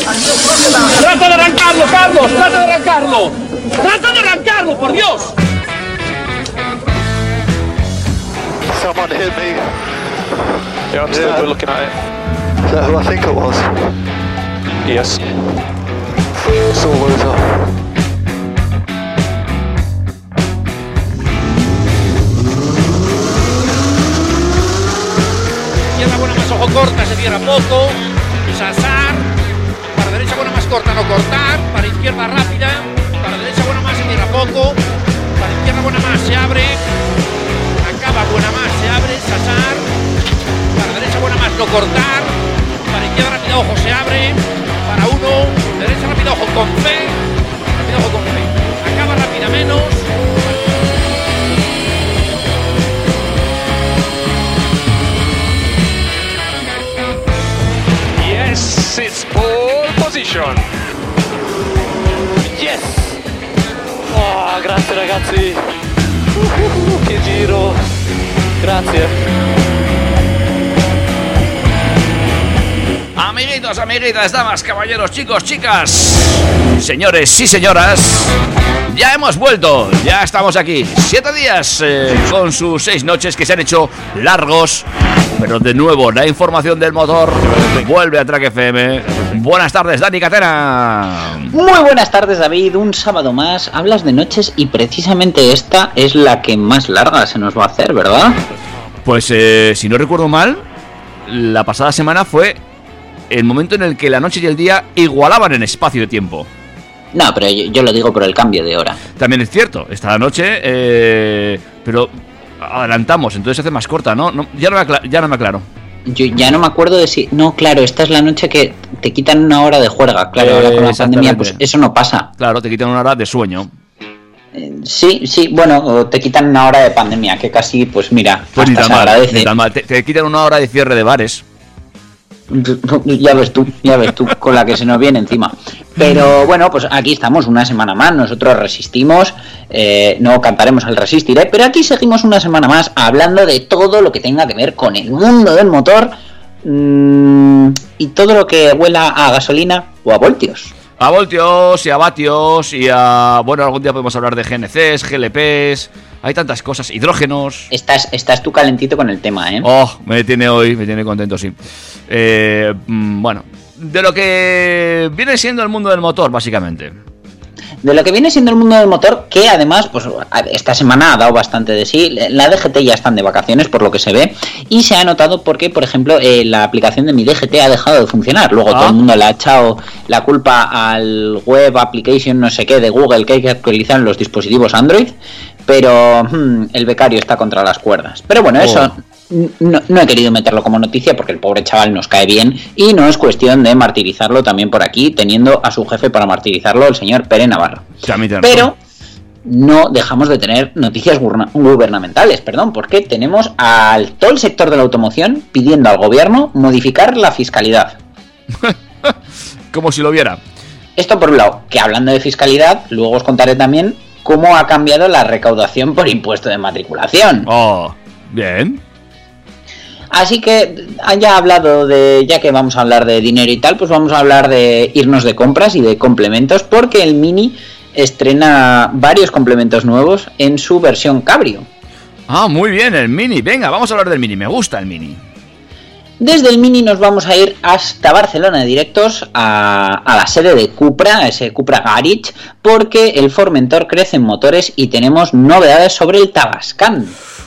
¡Trata de arrancarlo, Carlos! ¡Trata de arrancarlo! ¡Trata de arrancarlo, por Dios! Someone hit me. Yeah, I'm still Yeah. looking at it. Is that who I think it was? Yes. It's all over. Izquierda buena más ojo corta, se cierra poco. Sasar. Corta, no cortar. Para izquierda rápida. Para derecha buena más, se cierra poco. Para izquierda buena más, se abre. Acaba buena más, se abre. Sasar. Para derecha buena más, no cortar. Para izquierda rápida, ojo, se abre. Para uno. Derecha rápida, ojo, con fe. Rápida, ojo, con fe. Acaba rápida menos. Grazie ragazzi! Che giro! Grazie! Amiguitos, amiguitas, damas, caballeros, chicos, chicas, señores y señoras, ya hemos vuelto, ya estamos aquí. Siete días eh, con sus seis noches que se han hecho largos. Pero de nuevo, la información del motor vuelve a Track FM. Buenas tardes, Dani Catena. Muy buenas tardes David, un sábado más, hablas de noches y precisamente esta es la que más larga se nos va a hacer, ¿verdad? Pues eh, si no recuerdo mal, la pasada semana fue el momento en el que la noche y el día igualaban en espacio de tiempo. No, pero yo, yo lo digo por el cambio de hora. También es cierto, esta noche, eh, pero adelantamos, entonces se hace más corta, ¿no? No, ya, no me ya no me aclaro. Yo ya no me acuerdo de si... No, claro, esta es la noche que te quitan una hora de juerga. Claro, ahora con la pandemia pues eso no pasa. Claro, te quitan una hora de sueño. Eh, Sí, sí, bueno, o te quitan una hora de pandemia, que casi, pues mira, Pues hasta se agradece. te quitan una hora de cierre de bares. Ya ves tú, ya ves tú, con la que se nos viene encima. Pero bueno, pues aquí estamos una semana más, nosotros resistimos, eh, no cantaremos al resistiré, pero aquí seguimos una semana más hablando de todo lo que tenga que ver con el mundo del motor mm, y todo lo que huela a gasolina o a voltios. A voltios y a vatios y a... Bueno, algún día podemos hablar de GNCs, GLPs... Hay tantas cosas, hidrógenos... Estás, estás tú calentito con el tema, ¿eh? Oh, me tiene hoy, me tiene contento, sí. Eh, mm, bueno, de lo que viene siendo el mundo del motor, básicamente. De lo que viene siendo el mundo del motor, que además, pues esta semana ha dado bastante de sí. La DGT ya están de vacaciones, por lo que se ve, y se ha notado porque, por ejemplo, eh, la aplicación de mi DGT ha dejado de funcionar. Luego Ah. todo el mundo le ha echado la culpa al web application, no sé qué, de Google que hay que actualizar en los dispositivos Android, pero hmm, el becario está contra las cuerdas. Pero bueno, Oh. eso no, no he querido meterlo como noticia porque el pobre chaval nos cae bien y no es cuestión de martirizarlo también por aquí, teniendo a su jefe para martirizarlo, el señor Pere Navarro. Pero no dejamos de tener noticias gubernamentales, perdón, porque tenemos al todo el sector de la automoción pidiendo al gobierno modificar la fiscalidad. Como si lo viera. Esto por un lado, que hablando de fiscalidad, luego os contaré también cómo ha cambiado la recaudación por impuesto de matriculación. Oh, bien. Así que haya hablado de, ya que vamos a hablar de dinero y tal, pues vamos a hablar de irnos de compras y de complementos, porque el Mini estrena varios complementos nuevos en su versión Cabrio. Ah, muy bien, el Mini. Venga, vamos a hablar del Mini. Me gusta el Mini. Desde el Mini nos vamos a ir hasta Barcelona directos a, a la sede de Cupra, a ese Cupra Garage, porque el Formentor crece en motores y tenemos novedades sobre el Tabascan.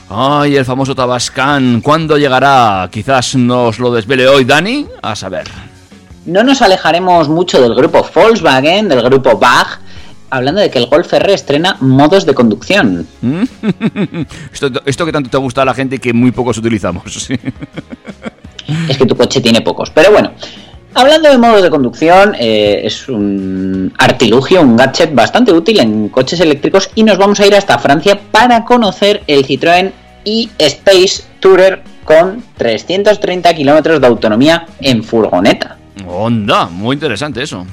Ay, el famoso Tabascan. ¿Cuándo llegará? Quizás nos lo desvele hoy Dani. A saber. No nos alejaremos mucho del grupo Volkswagen, del grupo BAG, hablando de que el Golf R estrena modos de conducción. esto, esto que tanto te gusta a la gente que muy pocos utilizamos. Es que tu coche tiene pocos. Pero bueno, hablando de modos de conducción, eh, es un artilugio, un gadget bastante útil en coches eléctricos y nos vamos a ir hasta Francia para conocer el Citroën e-Space Tourer con 330 kilómetros de autonomía en furgoneta. Onda, muy interesante eso.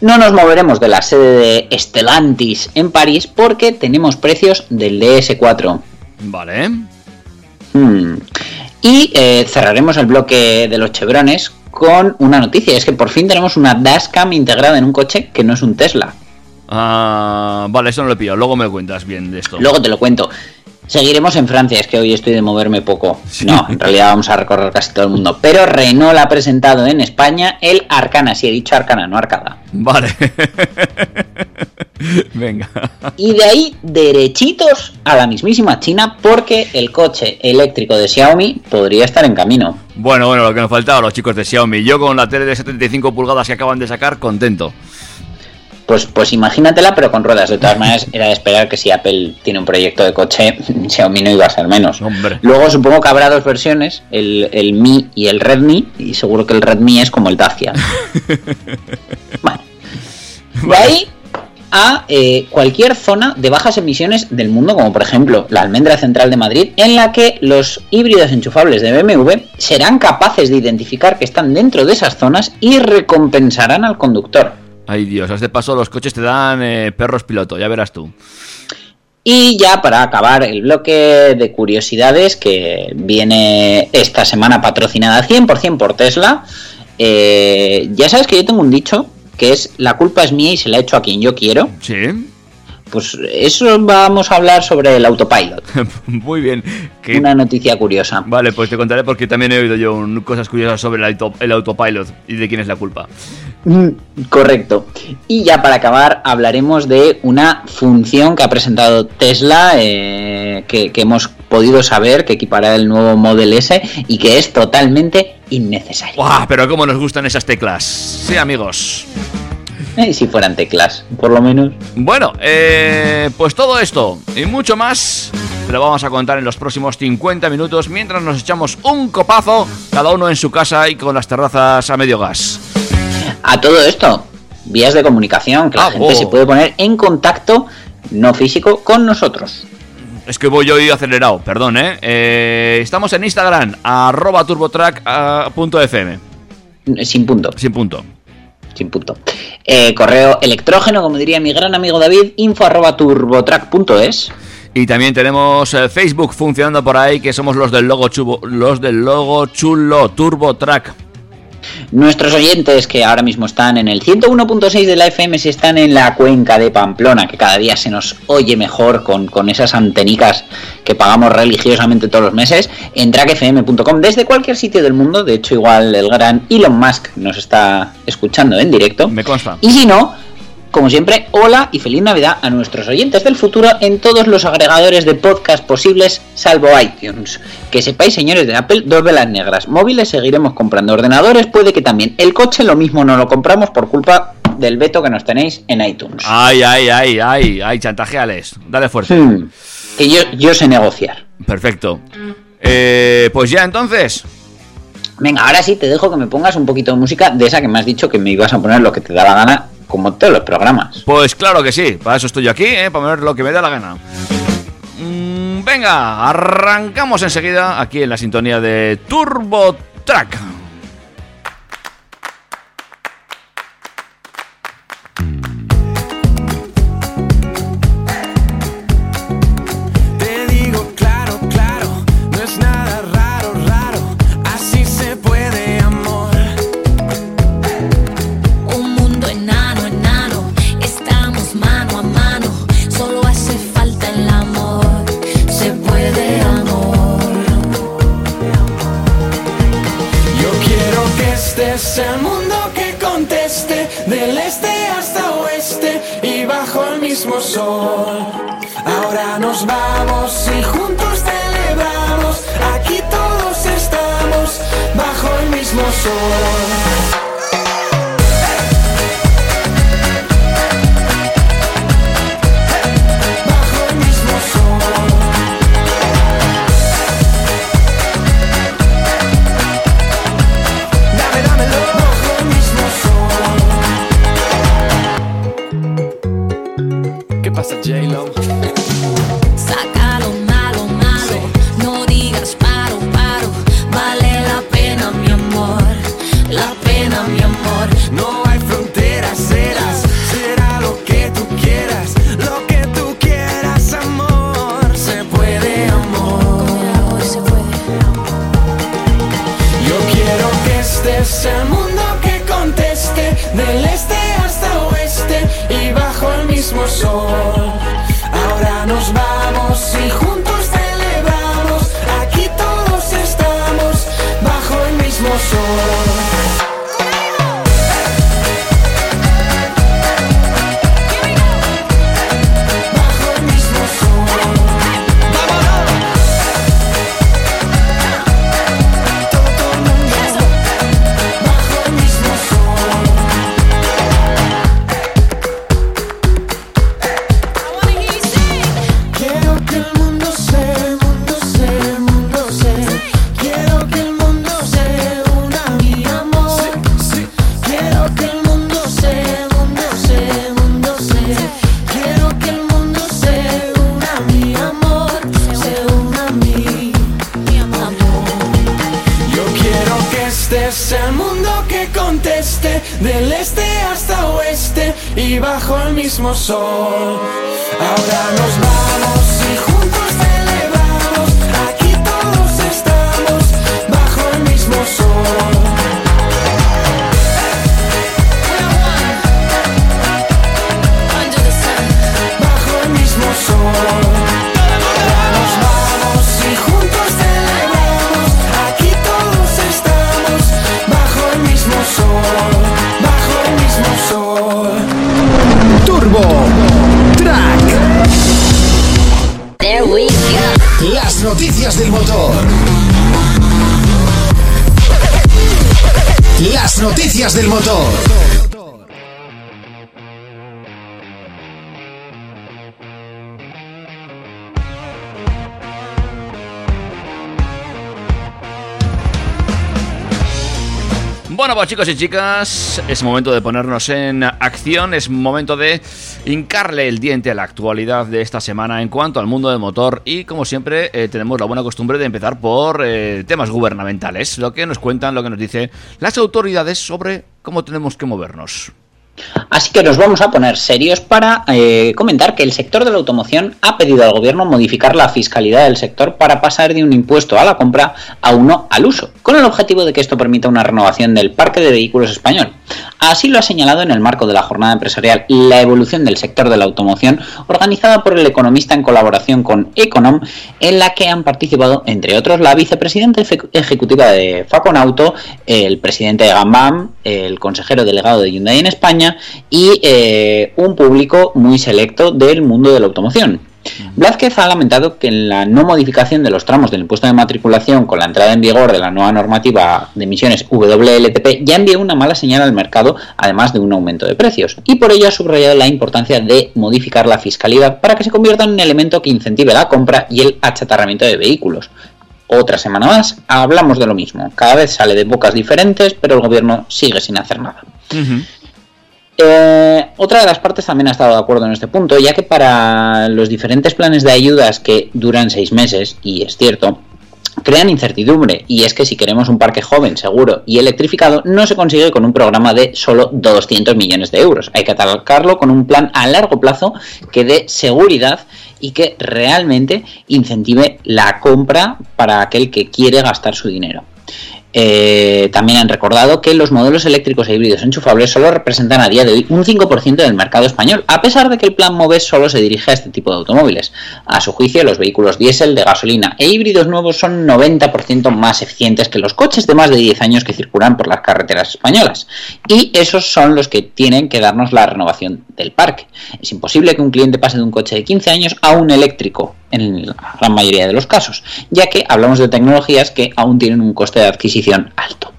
No nos moveremos de la sede de Stellantis en París porque tenemos precios del DS4. Vale. Hmm. Y eh, cerraremos el bloque de los chevrones con una noticia. Es que por fin tenemos una dashcam integrada en un coche que no es un Tesla. Ah, vale, eso no lo he pillado. Luego me cuentas bien de esto. Luego te lo cuento. Seguiremos en Francia, es que hoy estoy de moverme poco. Sí. No, en realidad vamos a recorrer casi todo el mundo. Pero Renault ha presentado en España el Arcana, sí he dicho Arcana, no Arcada. Vale. Venga. Y de ahí derechitos a la mismísima China porque el coche eléctrico de Xiaomi podría estar en camino. Bueno, bueno, lo que nos faltaba los chicos de Xiaomi. Yo con la tele de 75 pulgadas que acaban de sacar, contento. Pues, pues imagínatela, pero con ruedas. De todas maneras, era de esperar que si Apple tiene un proyecto de coche, Xiaomi no iba a ser menos. Hombre. Luego supongo que habrá dos versiones, el, el Mi y el Redmi, y seguro que el Redmi es como el Dacia. bueno. De ahí a eh, cualquier zona de bajas emisiones del mundo, como por ejemplo la almendra central de Madrid, en la que los híbridos enchufables de BMW serán capaces de identificar que están dentro de esas zonas y recompensarán al conductor. Ay Dios, a este paso los coches te dan eh, perros piloto, ya verás tú. Y ya para acabar el bloque de curiosidades que viene esta semana patrocinada 100% por Tesla, eh, ya sabes que yo tengo un dicho que es la culpa es mía y se la echo a quien yo quiero. Sí. Pues eso vamos a hablar sobre el autopilot. Muy bien. Una noticia curiosa. Vale, pues te contaré porque también he oído yo un- cosas curiosas sobre el, auto- el autopilot y de quién es la culpa. Mm, Correcto. Y ya para acabar hablaremos de una función que ha presentado Tesla, eh, que, que hemos podido saber que equipará el nuevo Model S y que es totalmente innecesaria. ¡Guau! Pero cómo nos gustan esas teclas. Sí, amigos. Eh, si fueran teclas, por lo menos. Bueno, eh, pues todo esto y mucho más te lo vamos a contar en los próximos 50 minutos mientras nos echamos un copazo, cada uno en su casa y con las terrazas a medio gas. A todo esto, vías de comunicación, que la Ah, gente oh. se puede poner en contacto no físico con nosotros. Es que voy yo hoy acelerado, perdón, ¿eh? Eh, Estamos en Instagram, arroba turbotrack.fm, Sin punto, sin punto. Sin punto. Eh, correo electrógeno, como diría mi gran amigo David, info arroba turbotrack.es. Y también tenemos eh, Facebook funcionando por ahí, que somos los del logo chubo, los del logo chulo TurboTrack. Nuestros oyentes que ahora mismo están en el 101.6 de la FM, si están en la cuenca de Pamplona, que cada día se nos oye mejor con, con esas antenicas que pagamos religiosamente todos los meses, en trackfm.com desde cualquier sitio del mundo. De hecho, igual el gran Elon Musk nos está escuchando en directo. Me consta. Y si no, como siempre, hola y feliz Navidad a nuestros oyentes del futuro en todos los agregadores de podcast posibles, salvo iTunes. Que sepáis, señores de Apple, dos velas negras. Móviles seguiremos comprando ordenadores, puede que también. El coche lo mismo no lo compramos por culpa del veto que nos tenéis en iTunes. Ay, ay, ay, ay, ay, chantajeales. Dale fuerza. Hmm, que yo, yo sé negociar. Perfecto. Eh, pues ya entonces. Venga, ahora sí te dejo que me pongas un poquito de música de esa que me has dicho que me ibas a poner lo que te da la gana, como todos los programas. Pues claro que sí, para eso estoy yo aquí, ¿eh? para ver lo que me da la gana. Mm, venga, arrancamos enseguida aquí en la sintonía de Turbo Track. ¿Qué del motor. Bueno, pues chicos y chicas, es momento de ponernos en acción, es momento de hincarle el diente a la actualidad de esta semana en cuanto al mundo del motor y como siempre eh, tenemos la buena costumbre de empezar por eh, temas gubernamentales, lo que nos cuentan, lo que nos dicen las autoridades sobre cómo tenemos que movernos. Así que nos vamos a poner serios para eh, comentar que el sector de la automoción ha pedido al gobierno modificar la fiscalidad del sector para pasar de un impuesto a la compra a uno al uso, con el objetivo de que esto permita una renovación del parque de vehículos español. Así lo ha señalado en el marco de la jornada empresarial La evolución del sector de la automoción, organizada por el economista en colaboración con Econom, en la que han participado, entre otros, la vicepresidenta ejecutiva de Faconauto, el presidente de Gambam, el consejero delegado de Hyundai en España y eh, un público muy selecto del mundo de la automoción. Blázquez ha lamentado que en la no modificación de los tramos del impuesto de matriculación con la entrada en vigor de la nueva normativa de emisiones WLTP ya envió una mala señal al mercado, además de un aumento de precios, y por ello ha subrayado la importancia de modificar la fiscalidad para que se convierta en un elemento que incentive la compra y el achatarramiento de vehículos. Otra semana más, hablamos de lo mismo. Cada vez sale de bocas diferentes, pero el gobierno sigue sin hacer nada. Eh, otra de las partes también ha estado de acuerdo en este punto, ya que para los diferentes planes de ayudas que duran seis meses, y es cierto, crean incertidumbre, y es que si queremos un parque joven, seguro y electrificado, no se consigue con un programa de solo 200 millones de euros. Hay que atacarlo con un plan a largo plazo que dé seguridad y que realmente incentive la compra para aquel que quiere gastar su dinero. Eh, también han recordado que los modelos eléctricos e híbridos enchufables solo representan a día de hoy un 5% del mercado español, a pesar de que el plan MOVES solo se dirige a este tipo de automóviles. A su juicio, los vehículos diésel de gasolina e híbridos nuevos son 90% más eficientes que los coches de más de 10 años que circulan por las carreteras españolas. Y esos son los que tienen que darnos la renovación del parque. Es imposible que un cliente pase de un coche de 15 años a un eléctrico en la gran mayoría de los casos, ya que hablamos de tecnologías que aún tienen un coste de adquisición alto.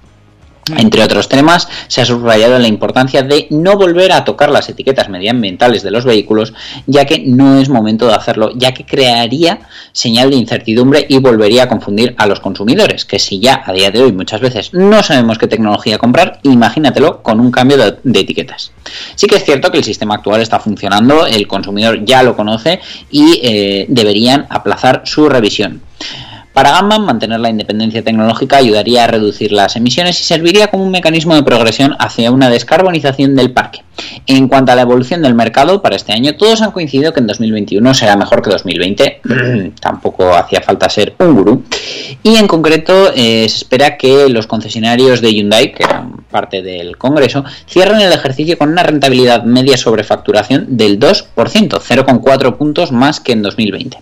Entre otros temas, se ha subrayado la importancia de no volver a tocar las etiquetas medioambientales de los vehículos, ya que no es momento de hacerlo, ya que crearía señal de incertidumbre y volvería a confundir a los consumidores, que si ya a día de hoy muchas veces no sabemos qué tecnología comprar, imagínatelo con un cambio de, de etiquetas. Sí que es cierto que el sistema actual está funcionando, el consumidor ya lo conoce y eh, deberían aplazar su revisión. Para Gamma, mantener la independencia tecnológica ayudaría a reducir las emisiones y serviría como un mecanismo de progresión hacia una descarbonización del parque. En cuanto a la evolución del mercado para este año, todos han coincidido que en 2021 será mejor que 2020. Tampoco hacía falta ser un gurú. Y en concreto, eh, se espera que los concesionarios de Hyundai, que eran parte del Congreso, cierren el ejercicio con una rentabilidad media sobre facturación del 2%, 0,4 puntos más que en 2020.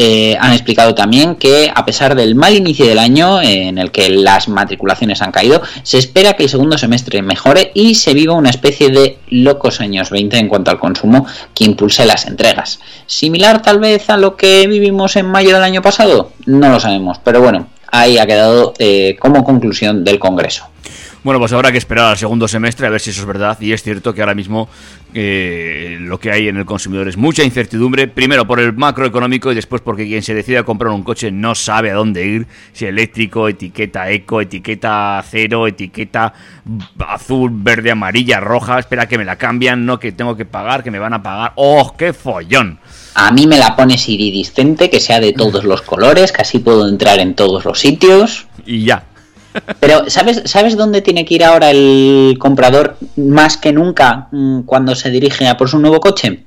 Eh, han explicado también que a pesar del mal inicio del año eh, en el que las matriculaciones han caído, se espera que el segundo semestre mejore y se viva una especie de locos años 20 en cuanto al consumo que impulse las entregas. Similar tal vez a lo que vivimos en mayo del año pasado, no lo sabemos, pero bueno, ahí ha quedado eh, como conclusión del Congreso. Bueno, pues habrá que esperar al segundo semestre a ver si eso es verdad. Y es cierto que ahora mismo eh, lo que hay en el consumidor es mucha incertidumbre. Primero por el macroeconómico y después porque quien se decide a comprar un coche no sabe a dónde ir. Si eléctrico, etiqueta eco, etiqueta cero, etiqueta azul, verde, amarilla, roja. Espera que me la cambian, no que tengo que pagar, que me van a pagar. ¡Oh, qué follón! A mí me la pones iridiscente, que sea de todos los colores, que así puedo entrar en todos los sitios. Y ya. Pero ¿sabes, ¿sabes dónde tiene que ir ahora el comprador más que nunca mm, cuando se dirige a por su nuevo coche?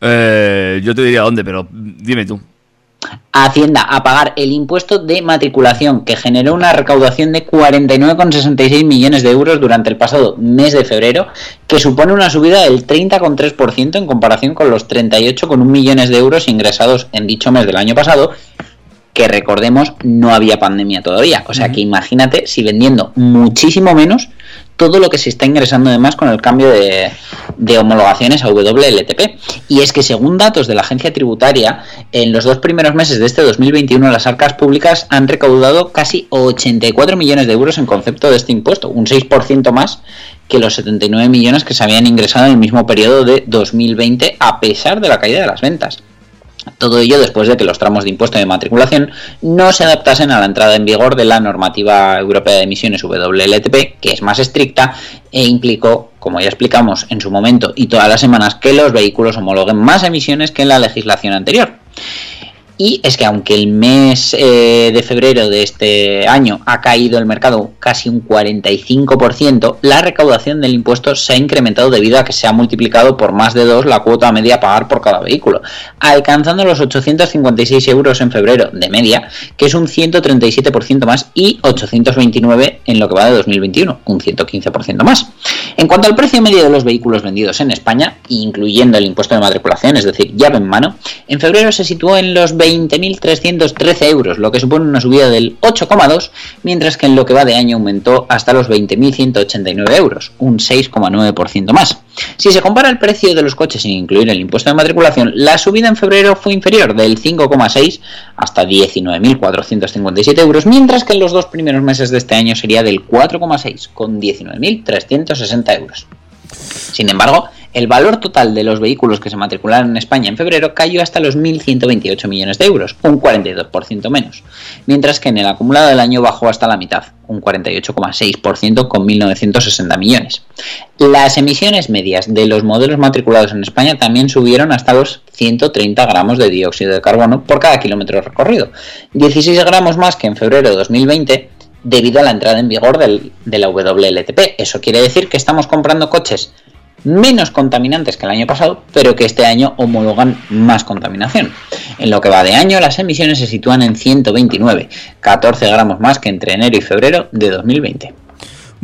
Eh, yo te diría dónde, pero dime tú. a Hacienda a pagar el impuesto de matriculación que generó una recaudación de 49,66 millones de euros durante el pasado mes de febrero, que supone una subida del 30,3% en comparación con los 38,1 millones de euros ingresados en dicho mes del año pasado, que recordemos no había pandemia todavía. O sea que imagínate si vendiendo muchísimo menos todo lo que se está ingresando además con el cambio de, de homologaciones a WLTP. Y es que según datos de la agencia tributaria, en los dos primeros meses de este 2021 las arcas públicas han recaudado casi 84 millones de euros en concepto de este impuesto, un 6% más que los 79 millones que se habían ingresado en el mismo periodo de 2020 a pesar de la caída de las ventas. Todo ello después de que los tramos de impuesto de matriculación no se adaptasen a la entrada en vigor de la normativa europea de emisiones WLTP, que es más estricta e implicó, como ya explicamos en su momento y todas las semanas, que los vehículos homologuen más emisiones que en la legislación anterior. Y es que aunque el mes eh, de febrero de este año ha caído el mercado casi un 45%, la recaudación del impuesto se ha incrementado debido a que se ha multiplicado por más de dos la cuota media a pagar por cada vehículo, alcanzando los 856 euros en febrero de media, que es un 137% más, y 829 en lo que va de 2021, un 115% más. En cuanto al precio medio de los vehículos vendidos en España, incluyendo el impuesto de matriculación, es decir, llave en mano, en febrero se situó en los 20.313 euros, lo que supone una subida del 8,2, mientras que en lo que va de año aumentó hasta los 20.189 euros, un 6,9% más. Si se compara el precio de los coches sin incluir el impuesto de matriculación, la subida en febrero fue inferior del 5,6 hasta 19.457 euros, mientras que en los dos primeros meses de este año sería del 4,6 con 19.360 euros. Sin embargo, el valor total de los vehículos que se matricularon en España en febrero cayó hasta los 1.128 millones de euros, un 42% menos, mientras que en el acumulado del año bajó hasta la mitad, un 48,6% con 1.960 millones. Las emisiones medias de los modelos matriculados en España también subieron hasta los 130 gramos de dióxido de carbono por cada kilómetro recorrido, 16 gramos más que en febrero de 2020 debido a la entrada en vigor del, de la WLTP. Eso quiere decir que estamos comprando coches menos contaminantes que el año pasado, pero que este año homologan más contaminación. En lo que va de año, las emisiones se sitúan en 129, 14 gramos más que entre enero y febrero de 2020.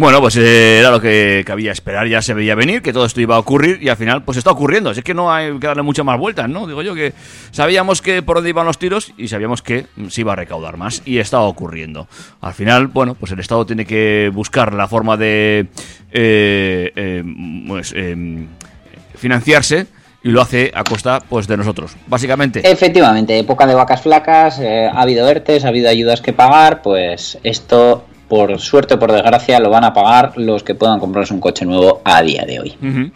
Bueno, pues eh, era lo que cabía esperar, ya se veía venir, que todo esto iba a ocurrir y al final pues está ocurriendo. Así que no hay que darle muchas más vueltas, ¿no? Digo yo que sabíamos que por dónde iban los tiros y sabíamos que se iba a recaudar más y está ocurriendo. Al final, bueno, pues el Estado tiene que buscar la forma de eh, eh, pues, eh, financiarse y lo hace a costa pues de nosotros, básicamente. Efectivamente, época de vacas flacas, eh, ha habido ERTES, ha habido ayudas que pagar, pues esto por suerte o por desgracia lo van a pagar los que puedan comprarse un coche nuevo a día de hoy.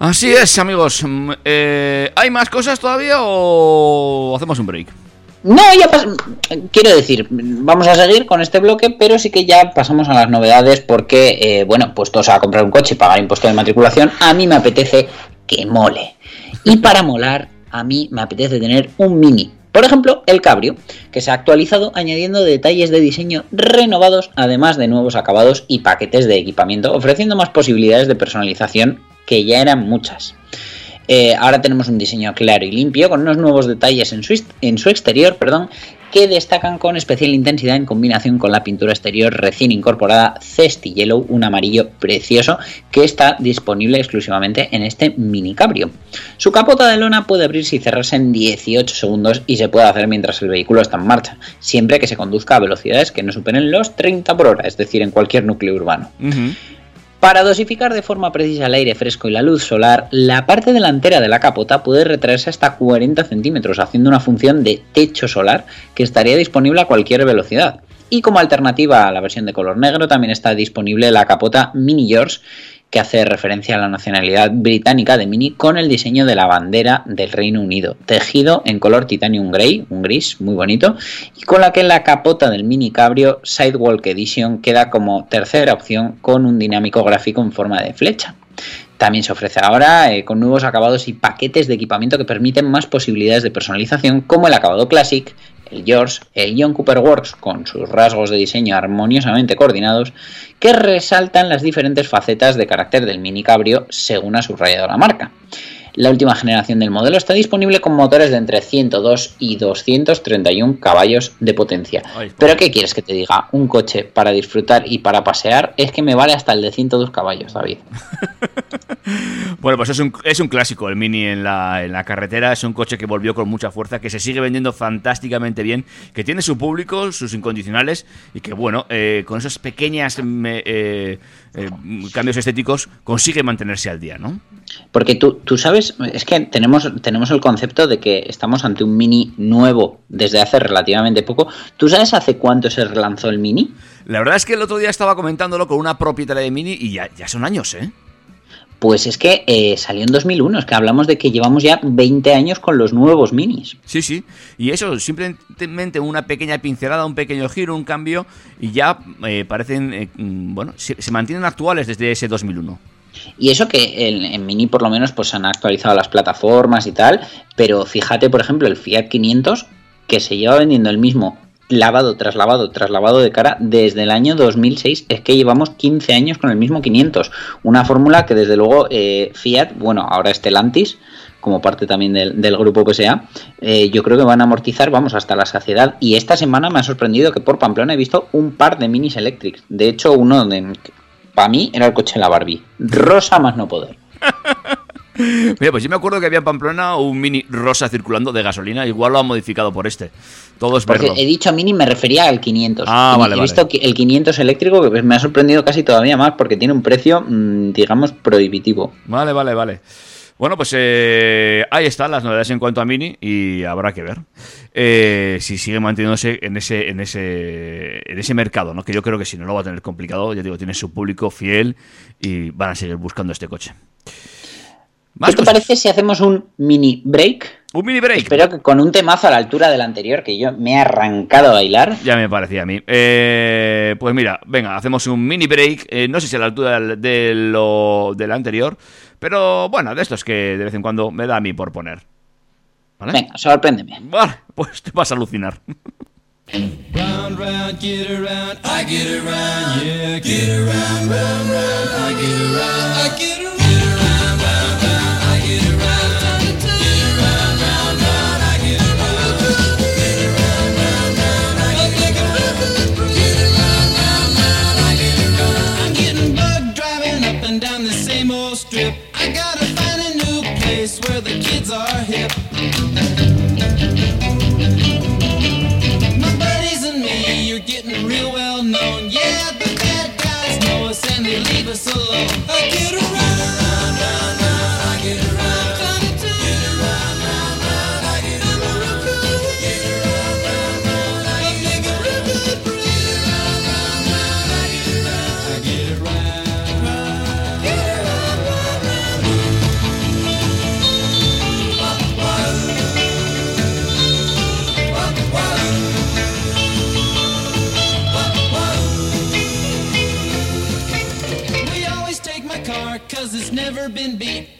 Así es, amigos. Mm, eh, ¿Hay más cosas todavía o hacemos un break? No, ya quiero decir, vamos a seguir con este bloque, pero sí que ya pasamos a las novedades porque, eh, bueno, puestos a comprar un coche y pagar impuesto de matriculación, a mí me apetece que mole. Y para molar, a mí me apetece tener un mini. Por ejemplo, el Cabrio, que se ha actualizado añadiendo detalles de diseño renovados, además de nuevos acabados y paquetes de equipamiento, ofreciendo más posibilidades de personalización que ya eran muchas. Eh, ahora tenemos un diseño claro y limpio con unos nuevos detalles en su, en su exterior, perdón, que destacan con especial intensidad en combinación con la pintura exterior recién incorporada Zesty Yellow, un amarillo precioso que está disponible exclusivamente en este mini cabrio. Su capota de lona puede abrirse y cerrarse en 18 segundos y se puede hacer mientras el vehículo está en marcha, siempre que se conduzca a velocidades que no superen los 30 por hora, es decir, en cualquier núcleo urbano. Para dosificar de forma precisa el aire fresco y la luz solar, la parte delantera de la capota puede retraerse hasta 40 centímetros, haciendo una función de techo solar que estaría disponible a cualquier velocidad. Y como alternativa a la versión de color negro, también está disponible la capota Mini Yours, que hace referencia a la nacionalidad británica de Mini con el diseño de la bandera del Reino Unido, tejido en color titanium grey, un gris muy bonito, y con la que la capota del Mini Cabrio Sidewalk Edition queda como tercera opción con un dinámico gráfico en forma de flecha. También se ofrece ahora eh, con nuevos acabados y paquetes de equipamiento que permiten más posibilidades de personalización, como el acabado Classic, el Yours, el John Cooper Works con sus rasgos de diseño armoniosamente coordinados, que resaltan las diferentes facetas de carácter del Mini Cabrio según ha subrayado la marca. La última generación del modelo está disponible con motores de entre 102 y 231 caballos de potencia. Ay, Pero ¿qué quieres que te diga? Un coche para disfrutar y para pasear es que me vale hasta el de 102 caballos, David. Bueno, pues es un, es un clásico el Mini en la, en la carretera. Es un coche que volvió con mucha fuerza, que se sigue vendiendo fantásticamente bien, que tiene su público, sus incondicionales y que, bueno, eh, con esos pequeños eh, cambios estéticos consigue mantenerse al día, ¿no? Porque tú, tú sabes, es que tenemos, tenemos el concepto de que estamos ante un Mini nuevo desde hace relativamente poco. ¿Tú sabes hace cuánto se relanzó el Mini? La verdad es que el otro día estaba comentándolo con una propietaria de Mini y ya, ya son años, ¿eh? Pues es que eh, salió en 2001, es que hablamos de que llevamos ya 20 años con los nuevos minis. Sí, sí. Y eso, simplemente una pequeña pincelada, un pequeño giro, un cambio, y ya eh, parecen, eh, mm, bueno, se, se mantienen actuales desde ese 2001. Y eso que en, Mini por lo menos pues han actualizado las plataformas y tal, pero fíjate por ejemplo el Fiat 500 que se lleva vendiendo el mismo lavado tras lavado tras lavado de cara desde el año 2006. Es que llevamos 15 años con el mismo 500. Una fórmula que desde luego eh, Fiat, bueno, ahora Stellantis, como parte también del, del grupo PSA, eh, yo creo que van a amortizar, vamos, hasta la saciedad. Y esta semana me ha sorprendido que por Pamplona he visto un par de minis electrics. De hecho, uno de, para mí era el coche de la Barbie. Rosa más no poder. Mira, pues yo me acuerdo que había en Pamplona un Mini rosa circulando de gasolina, igual lo han modificado por este. Todo es Porque verlo. he dicho mini, me refería al 500. Ah, Y vale, he vale. visto el 500 eléctrico que me ha sorprendido casi todavía más porque tiene un precio, mm, digamos, prohibitivo. Vale, vale, vale. Bueno, pues eh, ahí están las novedades en cuanto a Mini y habrá que ver eh, si sigue manteniéndose en ese, en ese, en ese mercado, ¿no? Que yo creo que si no lo va a tener complicado, ya digo, tiene su público fiel y van a seguir buscando este coche. ¿Qué te parece si hacemos un mini break? Un mini break. Espero que con un temazo a la altura del anterior que yo me he arrancado a bailar. Ya me parecía a mí. Eh, pues mira, venga, hacemos un mini break. eh, no sé si a la altura del, de lo, del anterior, pero bueno, de estos que de vez en cuando me da a mí por poner. ¿Vale? Venga, sorpréndeme. Vale, pues te vas a alucinar. Round, round, get around, I get around, yeah, get around, round, round, I get around, I get around, I never been beat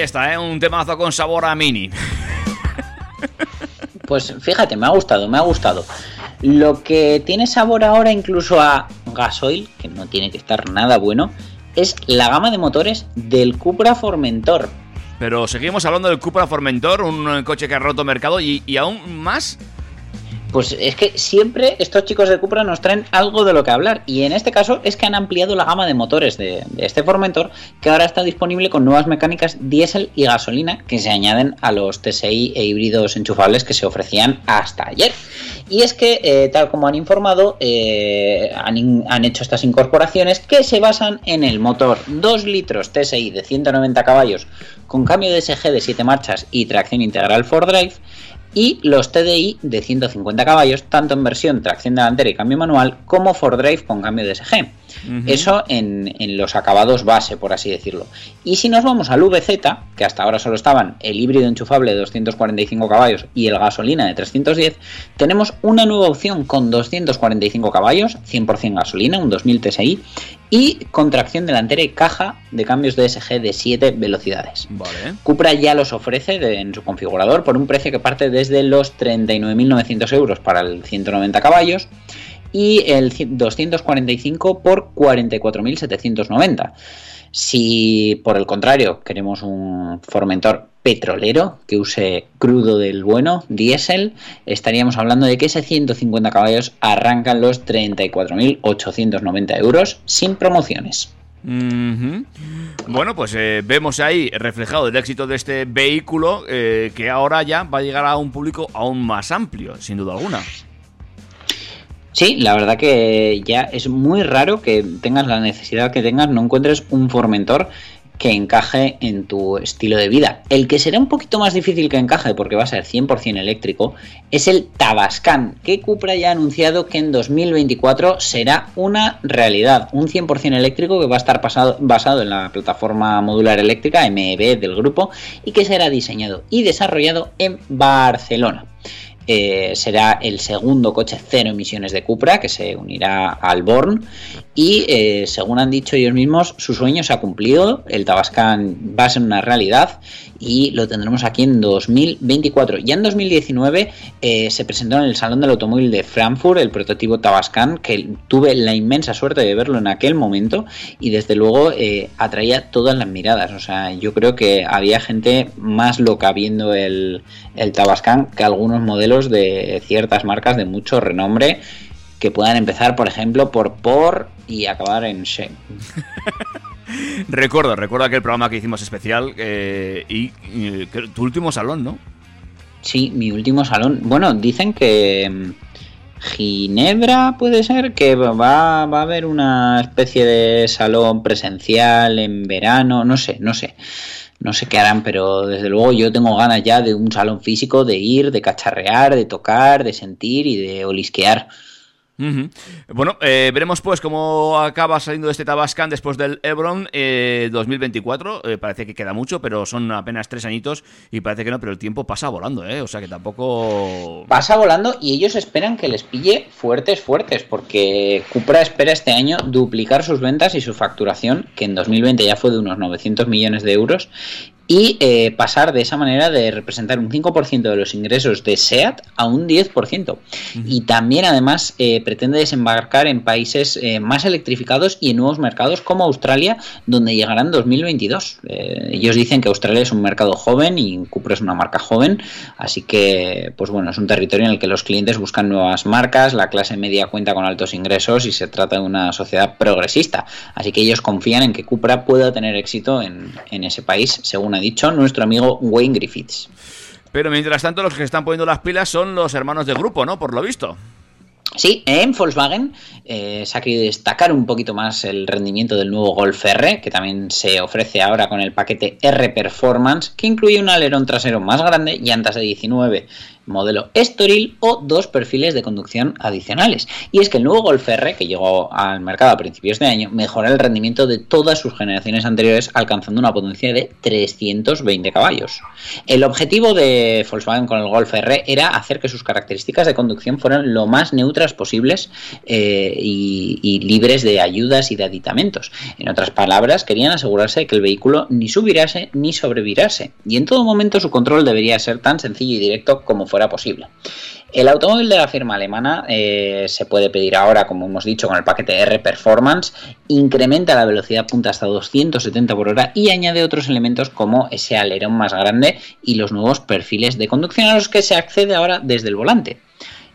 Ahí está, ¿eh? Un temazo con sabor a Mini. Pues fíjate, me ha gustado, me ha gustado. Lo que tiene sabor ahora incluso a gasoil, que no tiene que estar nada bueno, es la gama de motores del Cupra Formentor. Pero seguimos hablando del Cupra Formentor, un coche que ha roto mercado y, y aún más Pues es que siempre estos chicos de Cupra nos traen algo de lo que hablar. Y en este caso es que han ampliado la gama de motores de, este Formentor, que ahora está disponible con nuevas mecánicas diésel y gasolina que se añaden a los TSI e híbridos enchufables que se ofrecían hasta ayer. Y es que, eh, tal como han informado, eh, han hecho estas incorporaciones que se basan en el motor 2 litros TSI de 190 caballos con cambio de SG de 7 marchas y tracción integral 4Drive y los TDI de 150 caballos, tanto en versión tracción delantera y cambio manual, como 4Drive con cambio de SG. Eso en, en los acabados base, por así decirlo. Y si nos vamos al VZ, que hasta ahora solo estaban el híbrido enchufable de 245 caballos y el gasolina de 310, tenemos una nueva opción con 245 caballos, 100% gasolina, un 2000 TSI, y con tracción delantera y caja de cambios de SG de 7 velocidades. Vale. Cupra ya los ofrece de- en su configurador por un precio que parte desde los 39.900 euros para el 190 caballos y el 245 por 44.790. Si por el contrario queremos un Formentor petrolero que use crudo del bueno, diésel, estaríamos hablando de que ese 150 caballos arrancan los 34.890 euros sin promociones. Bueno, pues eh, vemos ahí reflejado el éxito de este vehículo eh, que ahora ya va a llegar a un público aún más amplio, sin duda alguna. Sí, la verdad que ya es muy raro que tengas la necesidad que tengas, no encuentres un Formentor que encaje en tu estilo de vida. El que será un poquito más difícil que encaje, porque va a ser 100% eléctrico, es el Tabascan, que Cupra ya ha anunciado que en 2024 será una realidad, un 100% eléctrico que va a estar basado en la plataforma modular eléctrica MEB del grupo y que será diseñado y desarrollado en Barcelona. Eh, será el segundo coche cero emisiones de Cupra que se unirá al Born y eh, según han dicho ellos mismos su sueño se ha cumplido. El Tabascan va a ser una realidad y lo tendremos aquí en 2024 ya en 2019 eh, se presentó en el Salón del Automóvil de Frankfurt el prototipo Tabascan que tuve la inmensa suerte de verlo en aquel momento y desde luego eh, atraía todas las miradas. O sea yo creo que había gente más loca viendo el, el Tabascan que algunos modelos de ciertas marcas de mucho renombre que puedan empezar, por ejemplo, por por y acabar en She. Recuerdo, recuerdo aquel programa que hicimos especial eh, y, y que- tu último salón, ¿no? Sí, mi último salón. Bueno, dicen que mm, Ginebra puede ser que va, va a haber una especie de salón presencial en verano, no sé, no sé. No sé qué harán, pero desde luego yo tengo ganas ya de un salón físico, de ir, de cacharrear, de tocar, de sentir y de olisquear. Bueno, eh, veremos pues cómo acaba saliendo este Tabascan después del Ebron eh, 2024. Eh, parece que queda mucho, pero son apenas tres añitos y parece que no, pero el tiempo pasa volando, ¿eh? O sea que tampoco... Pasa volando y ellos esperan que les pille fuertes, fuertes, porque Cupra espera este año duplicar sus ventas y su facturación, que en 2020 ya fue de unos 900 millones de euros, y eh, pasar de esa manera de representar un 5% de los ingresos de SEAT a un 10%. Y también además eh, pretende desembarcar en países eh, más electrificados y en nuevos mercados como Australia, donde llegará en 2022. Eh, ellos dicen que Australia es un mercado joven y Cupra es una marca joven, así que pues bueno, es un territorio en el que los clientes buscan nuevas marcas, la clase media cuenta con altos ingresos y se trata de una sociedad progresista. Así que ellos confían en que Cupra pueda tener éxito en, en ese país, según ha dicho nuestro amigo Wayne Griffiths. Pero mientras tanto los que están poniendo las pilas son los hermanos de grupo, ¿no? Por lo visto. Sí, en Volkswagen eh, se ha querido destacar un poquito más el rendimiento del nuevo Golf R, que también se ofrece ahora con el paquete R Performance, que incluye un alerón trasero más grande, llantas de 19 modelo Estoril o dos perfiles de conducción adicionales. Y es que el nuevo Golf R, que llegó al mercado a principios de año, mejora el rendimiento de todas sus generaciones anteriores, alcanzando una potencia de 320 caballos. El objetivo de Volkswagen con el Golf R era hacer que sus características de conducción fueran lo más neutras posibles eh, y, y libres de ayudas y de aditamentos. En otras palabras, querían asegurarse de que el vehículo ni subirase ni sobrevirase. Y en todo momento su control debería ser tan sencillo y directo como fuera posible. El automóvil de la firma alemana eh, se puede pedir ahora, como hemos dicho, con el paquete R Performance, incrementa la velocidad punta hasta 270 por hora y añade otros elementos como ese alerón más grande y los nuevos perfiles de conducción a los que se accede ahora desde el volante.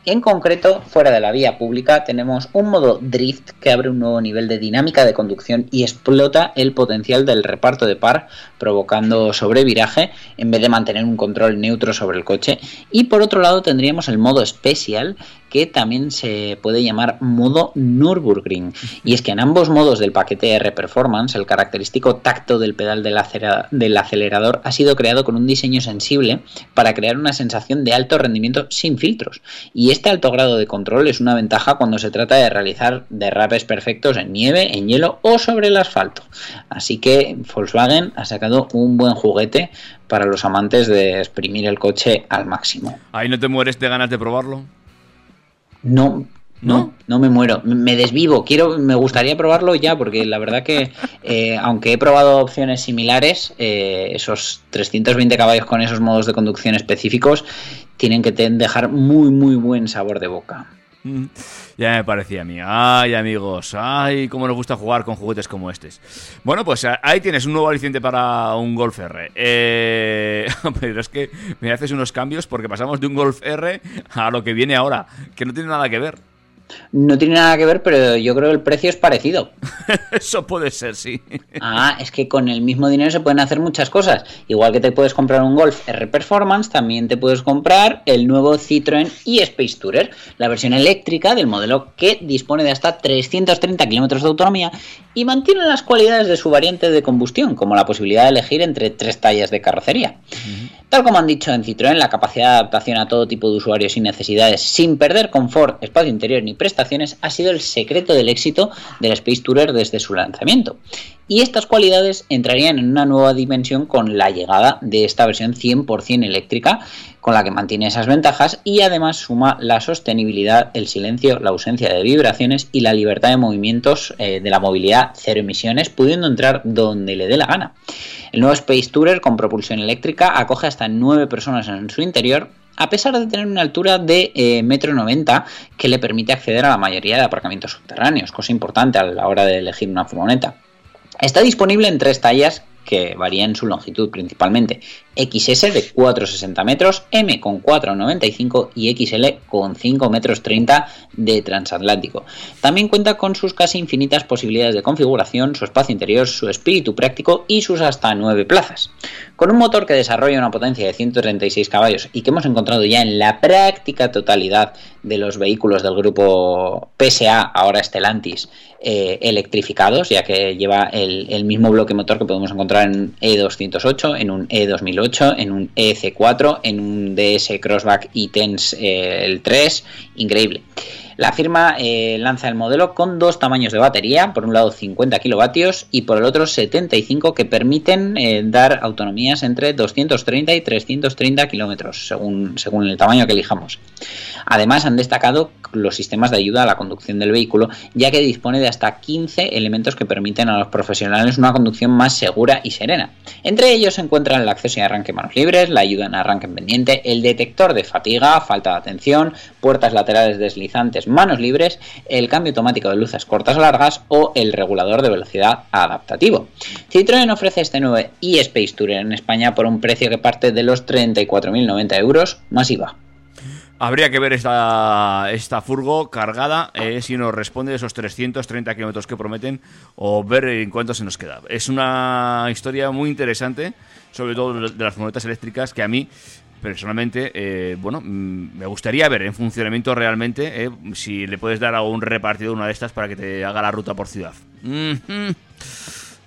En concreto, fuera de la vía pública tenemos un modo drift que abre un nuevo nivel de dinámica de conducción y explota el potencial del reparto de par, provocando sobreviraje en vez de mantener un control neutro sobre el coche. Y por otro lado tendríamos el modo special que también se puede llamar modo Nürburgring. Y es que en ambos modos del paquete R Performance, el característico tacto del pedal del, del acelerador ha sido creado con un diseño sensible para crear una sensación de alto rendimiento sin filtros. Y este alto grado de control es una ventaja cuando se trata de realizar derrapes perfectos en nieve, en hielo o sobre el asfalto. Así que Volkswagen ha sacado un buen juguete para los amantes de exprimir el coche al máximo. Ahí no te mueres de ganas de probarlo. No, no, no me muero, me desvivo. Quiero, me gustaría probarlo ya, porque la verdad que, eh, aunque he probado opciones similares, eh, esos 320 caballos con esos modos de conducción específicos tienen que dejar muy, muy buen sabor de boca. Mm, Ya me parecía a mí. Ay, amigos. Ay, cómo nos gusta jugar con juguetes como estos. Bueno, pues a- ahí tienes un nuevo aliciente para un Golf R. Eh, pero es que me haces unos cambios porque pasamos de un Golf R a lo que viene ahora, que no tiene nada que ver. No tiene nada que ver, pero yo creo que el precio es parecido. Eso puede ser, sí. Ah, es que con el mismo dinero se pueden hacer muchas cosas. Igual que te puedes comprar un Golf R Performance, también te puedes comprar el nuevo Citroën e-Space Tourer, la versión eléctrica del modelo que dispone de hasta 330 kilómetros de autonomía y mantiene las cualidades de su variante de combustión, como la posibilidad de elegir entre tres tallas de carrocería. Tal como han dicho en Citroën, la capacidad de adaptación a todo tipo de usuarios y necesidades sin perder confort, espacio interior ni prestaciones ha sido el secreto del éxito del Space Tourer desde su lanzamiento. Y estas cualidades entrarían en una nueva dimensión con la llegada de esta versión 100% eléctrica, con la que mantiene esas ventajas y además suma la sostenibilidad, el silencio, la ausencia de vibraciones y la libertad de movimientos eh, de la movilidad cero emisiones, pudiendo entrar donde le dé la gana. El nuevo Space Tourer con propulsión eléctrica acoge hasta 9 personas en su interior a pesar de tener una altura de eh, metro noventa que le permite acceder a la mayoría de aparcamientos subterráneos, cosa importante a la hora de elegir una furgoneta. Está disponible en tres tallas que varían su longitud principalmente. XS de 4,60 metros, M con 4,95 y XL con 5 metros 30 de transatlántico. También cuenta con sus casi infinitas posibilidades de configuración, su espacio interior, su espíritu práctico y sus hasta 9 plazas. Con un motor que desarrolla una potencia de 136 caballos y que hemos encontrado ya en la práctica totalidad de los vehículos del grupo PSA, ahora Stellantis, eh, electrificados, ya que lleva el, el, mismo bloque motor que podemos encontrar en un E208, en un E2008, en un EC4, en un DS Crossback e-Tense eh, el 3, increíble. La firma eh, lanza el modelo con dos tamaños de batería, por un lado 50 kilovatios y por el otro 75 que permiten eh, dar autonomías entre 230 y 330 kilómetros según, según el tamaño que elijamos. Además han destacado los sistemas de ayuda a la conducción del vehículo ya que dispone de hasta 15 elementos que permiten a los profesionales una conducción más segura y serena. Entre ellos se encuentran el acceso y arranque manos libres, la ayuda en arranque en pendiente, el detector de fatiga, falta de atención, puertas laterales deslizantes manos libres, el cambio automático de luces cortas o largas o el regulador de velocidad adaptativo. Citroën ofrece este nuevo e-Space Tourer en España por un precio que parte de los 34.090 euros más IVA. Habría que ver esta, esta furgo cargada eh, si nos responde esos 330 kilómetros que prometen o ver en cuánto se nos queda. Es una historia muy interesante, sobre todo de las furgonetas eléctricas, que a mí personalmente, eh, bueno, me gustaría ver en funcionamiento realmente eh, si le puedes dar a un repartido una de estas para que te haga la ruta por ciudad. Mm -hmm.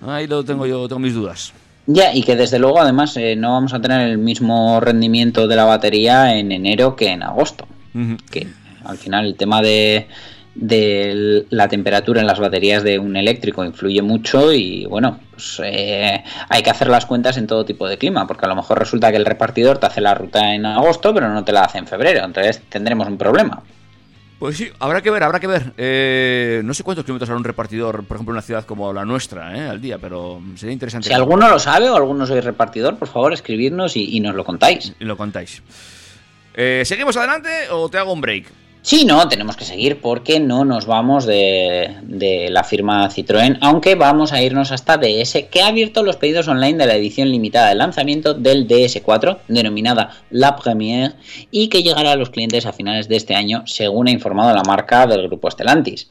Ahí lo tengo yo, tengo mis dudas. Ya, y que desde luego además eh, no vamos a tener el mismo rendimiento de la batería en enero que en agosto. Uh -huh. Que al final el tema de, de, la temperatura en las baterías de un eléctrico influye mucho y bueno, pues eh, hay que hacer las cuentas en todo tipo de clima, porque a lo mejor resulta que el repartidor te hace la ruta en agosto, pero no te la hace en febrero, entonces tendremos un problema. Pues sí, habrá que ver, habrá que ver. Eh, no sé cuántos kilómetros hará un repartidor, por ejemplo, en una ciudad como la nuestra, eh, al día, pero sería interesante. Si alguno lo sabe o alguno sois repartidor, por favor, escribidnos y, y nos lo contáis. Y lo contáis. Eh, ¿Seguimos adelante o te hago un break? Sí, no, tenemos que seguir porque no nos vamos de, la firma Citroën, aunque vamos a irnos hasta DS, que ha abierto los pedidos online de la edición limitada de lanzamiento del DS4, denominada La Première, y que llegará a los clientes a finales de este año, según ha informado la marca del grupo Stellantis.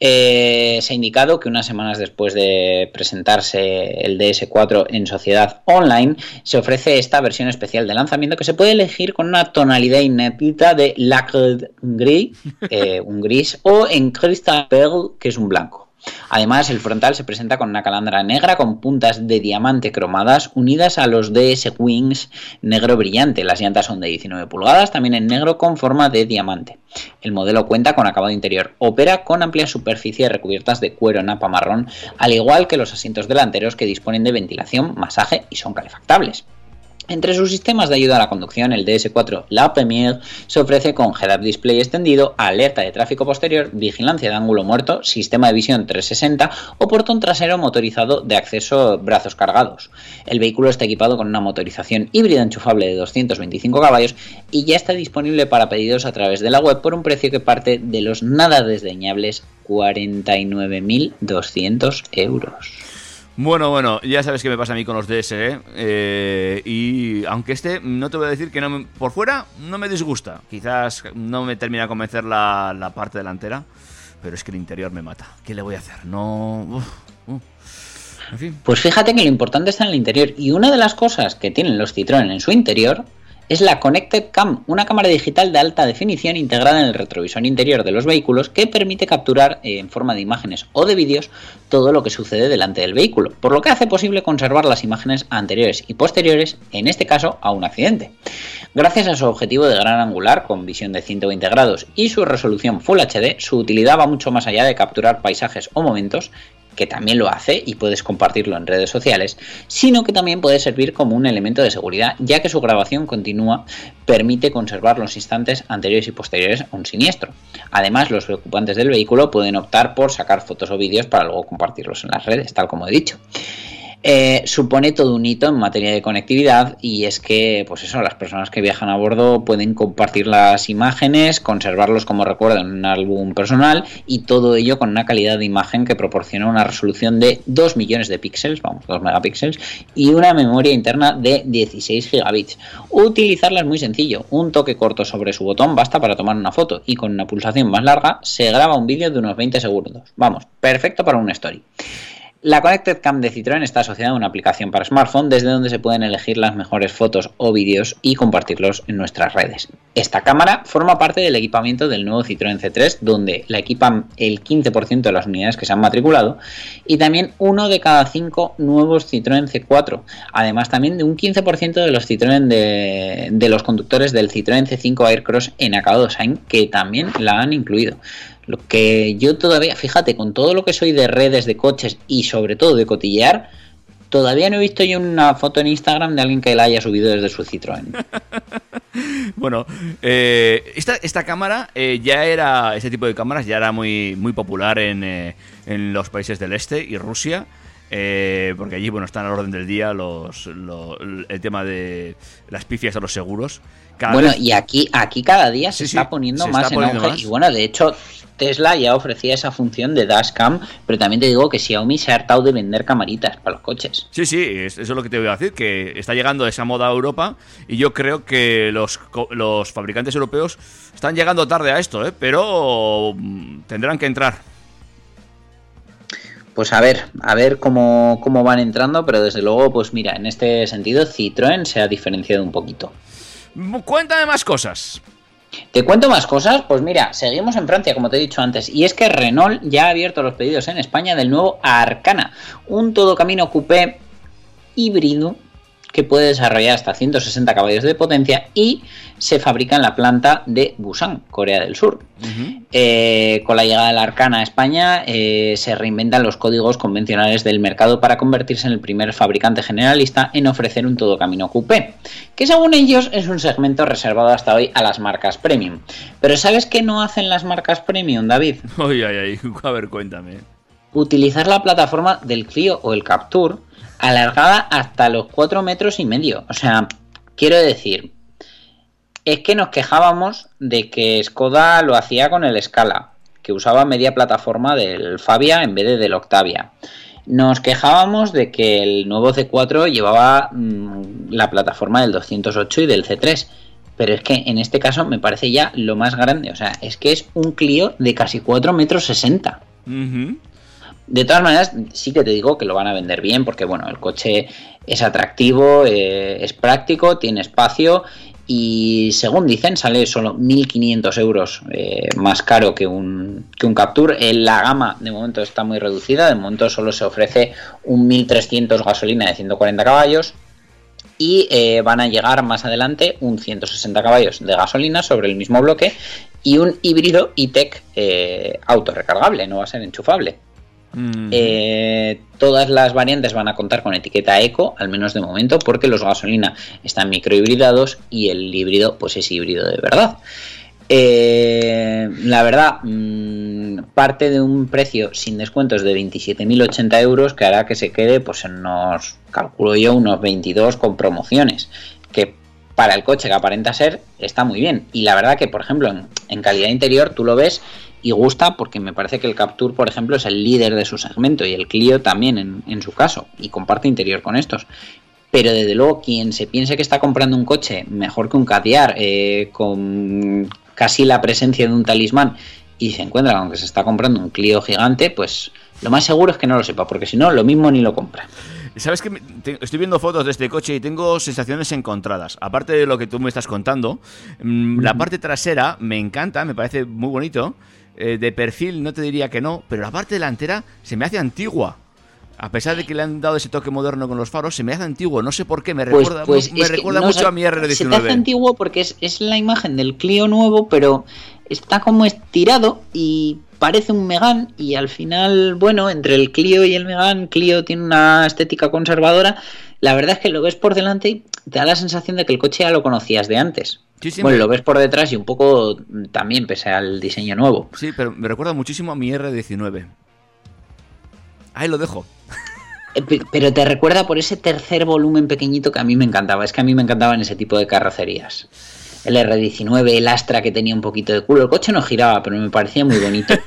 Eh, se ha indicado que unas semanas después de presentarse el DS4 en sociedad online, se ofrece esta versión especial de lanzamiento que se puede elegir con una tonalidad inédita de lacre gris, eh, un gris, o en crystal pearl, que es un blanco. Además, el frontal se presenta con una calandra negra con puntas de diamante cromadas unidas a los DS Wings negro brillante. Las llantas son de 19 pulgadas, también en negro con forma de diamante. El modelo cuenta con acabado interior ópera con amplias superficies recubiertas de cuero napa marrón, al igual que los asientos delanteros que disponen de ventilación, masaje y son calefactables. Entre sus sistemas de ayuda a la conducción, el DS4 La Premiere se ofrece con head-up display extendido, alerta de tráfico posterior, vigilancia de ángulo muerto, sistema de visión 360 o portón trasero motorizado de acceso brazos cargados. El vehículo está equipado con una motorización híbrida enchufable de 225 caballos y ya está disponible para pedidos a través de la web por un precio que parte de los nada desdeñables 49.200 euros. Bueno, bueno, ya sabes qué me pasa a mí con los DS, ¿eh? Eh, y aunque este, no te voy a decir que no me- por fuera no me disgusta. Quizás no me termina de convencer la, parte delantera, pero es que el interior me mata. ¿Qué le voy a hacer? No... En fin. Pues fíjate que lo importante está en el interior y una de las cosas que tienen los Citroën en su interior es la Connected Cam, una cámara digital de alta definición integrada en el retrovisor interior de los vehículos que permite capturar eh, en forma de imágenes o de vídeos todo lo que sucede delante del vehículo, por lo que hace posible conservar las imágenes anteriores y posteriores, en este caso a un accidente. Gracias a su objetivo de gran angular con visión de 120 grados y su resolución Full HD, su utilidad va mucho más allá de capturar paisajes o momentos que también lo hace y puedes compartirlo en redes sociales, sino que también puede servir como un elemento de seguridad, ya que su grabación continua permite conservar los instantes anteriores y posteriores a un siniestro. Además, los ocupantes del vehículo pueden optar por sacar fotos o vídeos para luego compartirlos en las redes, tal como he dicho. Eh, supone todo un hito en materia de conectividad y es que, pues eso, las personas que viajan a bordo pueden compartir las imágenes, conservarlos como recuerdo en un álbum personal y todo ello con una calidad de imagen que proporciona una resolución de 2 millones de píxeles, vamos, 2 megapíxeles y una memoria interna de 16 gigabits. Utilizarla es muy sencillo, un toque corto sobre su botón basta para tomar una foto y con una pulsación más larga se graba un vídeo de unos 20 segundos. Vamos, perfecto para una story. La Connected Cam de Citroën está asociada a una aplicación para smartphone desde donde se pueden elegir las mejores fotos o vídeos y compartirlos en nuestras redes. Esta cámara forma parte del equipamiento del nuevo Citroën C3 donde la equipan el 15% de las unidades que se han matriculado y también uno de cada cinco nuevos Citroën C4, además también de un 15% de los Citroën de, los conductores del Citroën C5 Aircross en acabado Shine que también la han incluido. Lo que yo todavía, fíjate, con todo lo que soy de redes, de coches y sobre todo de cotillear, todavía no he visto yo una foto en Instagram de alguien que la haya subido desde su Citroën. Bueno, eh, esta, esta cámara eh, ya era, este tipo de cámaras ya era muy, muy popular en, eh, en los países del este y Rusia. eh, porque allí bueno están al orden del día los, lo- el tema de las pifias a los seguros. Cada bueno, vez- y aquí, aquí cada día se Sí, sí, está poniendo se más está en poniendo auge. más. Y bueno, de hecho, Tesla ya ofrecía esa función de dashcam, pero también te digo que Xiaomi se ha hartado de vender camaritas para los coches. Sí, sí, es- eso es lo que te voy a decir, que está llegando esa moda a Europa y yo creo que los, los fabricantes europeos están llegando tarde a esto, ¿eh? pero mm, tendrán que entrar. Pues a ver, a ver cómo, cómo van entrando, pero desde luego, pues mira, en este sentido Citroën se ha diferenciado un poquito. Cuéntame más cosas. Te cuento más cosas, pues mira, seguimos en Francia, como te he dicho antes, y es que Renault ya ha abierto los pedidos en España del nuevo Arcana, un todocamino coupé híbrido que puede desarrollar hasta 160 caballos de potencia y se fabrica en la planta de Busan, Corea del Sur. Eh, con la llegada del Arcana a España eh, se reinventan los códigos convencionales del mercado para convertirse en el primer fabricante generalista en ofrecer un todocamino coupé, que según ellos es un segmento reservado hasta hoy a las marcas premium. Pero ¿sabes qué no hacen las marcas premium, David? Ay, ay, ay, a ver, cuéntame. Utilizar la plataforma del Clio o el Capture alargada hasta los 4 metros y medio. O sea, quiero decir, es que nos quejábamos de que Skoda lo hacía con el Scala, que usaba media plataforma del Fabia en vez de del Octavia. Nos quejábamos de que el nuevo C4 llevaba mm, la plataforma del 208 y del C3. Pero es que en este caso me parece ya lo más grande. O sea, es que es un Clio de casi 4 metros 60. Ujú. De todas maneras, sí que te digo que lo van a vender bien porque, bueno, el coche es atractivo, eh, es práctico, tiene espacio y, según dicen, sale solo 1.500 euros eh, más caro que un, que un Capture. Eh, la gama de momento está muy reducida, de momento solo se ofrece un 1.300 gasolina de 140 caballos y van a llegar más adelante un 160 caballos de gasolina sobre el mismo bloque y un híbrido e-tech autorrecargable, no va a ser enchufable. Eh, todas las variantes van a contar con etiqueta eco, al menos de momento, porque los gasolina están microhibridados y el híbrido pues es híbrido de verdad. Eh, la verdad, mm, parte de un precio sin descuentos de 27.080 euros que hará que se quede pues en unos, calculo yo, unos 22 con promociones, que para el coche que aparenta ser está muy bien. Y la verdad que, por ejemplo, en, calidad interior tú lo ves y gusta porque me parece que el Capture, por ejemplo, es el líder de su segmento y el Clio también en, su caso y comparte interior con estos. Pero desde luego quien se piense que está comprando un coche mejor que un Cadiar, eh, con casi la presencia de un talismán y se encuentra con que se está comprando un Clio gigante, pues lo más seguro es que no lo sepa, porque si no, lo mismo ni lo compra. ¿Sabes que Estoy viendo fotos de este coche y tengo sensaciones encontradas. Aparte de lo que tú me estás contando, mm, la parte trasera me encanta, me parece muy bonito. Eh, de perfil no te diría que no, pero la parte delantera se me hace antigua. A pesar de que le han dado ese toque moderno con los faros, se me hace antiguo. No sé por qué, me Pues, recuerda, pues me recuerda no mucho a mi Se te hace R19. antiguo porque es, es la imagen del Clio nuevo, pero está como estirado y parece un Megan y al final, bueno, entre el Clio y el Megan, Clio tiene una estética conservadora. La verdad es que lo ves por delante y te da la sensación de que el coche ya lo conocías de antes. Sí, sí, bueno, me- lo ves por detrás y un poco también pese al diseño nuevo. Sí, pero me recuerda muchísimo a mi R19. Ahí lo dejo. Eh, pe- Pero te recuerda por ese tercer volumen pequeñito que a mí me encantaba. Es que a mí me encantaban ese tipo de carrocerías. El R19, el Astra que tenía un poquito de culo. El coche no giraba, pero me parecía muy bonito.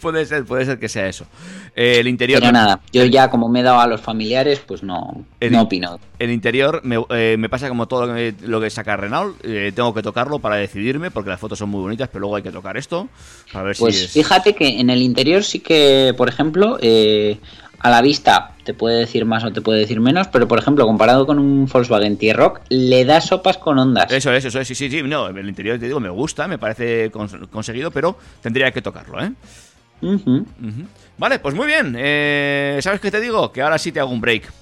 puede ser, puede ser que sea eso. Eh, el interior. Pero nada, yo ya como me he dado a los familiares, pues no, El- no opino. El interior me, eh, me pasa como todo lo que, lo que saca Renault. eh, tengo que tocarlo para decidirme porque las fotos son muy bonitas, pero luego hay que tocar esto para ver Pues si es. fíjate que en el interior sí que, por ejemplo, eh, a la vista te puede decir más o te puede decir menos, pero por ejemplo, comparado con un Volkswagen T-Rock, le da sopas con ondas. Eso es, eso es, sí, sí, sí. No, el interior te digo, me gusta, me parece cons- conseguido, pero tendría que tocarlo, ¿eh? Vale, pues muy bien. eh, ¿Sabes qué te digo? Que ahora sí te hago un break.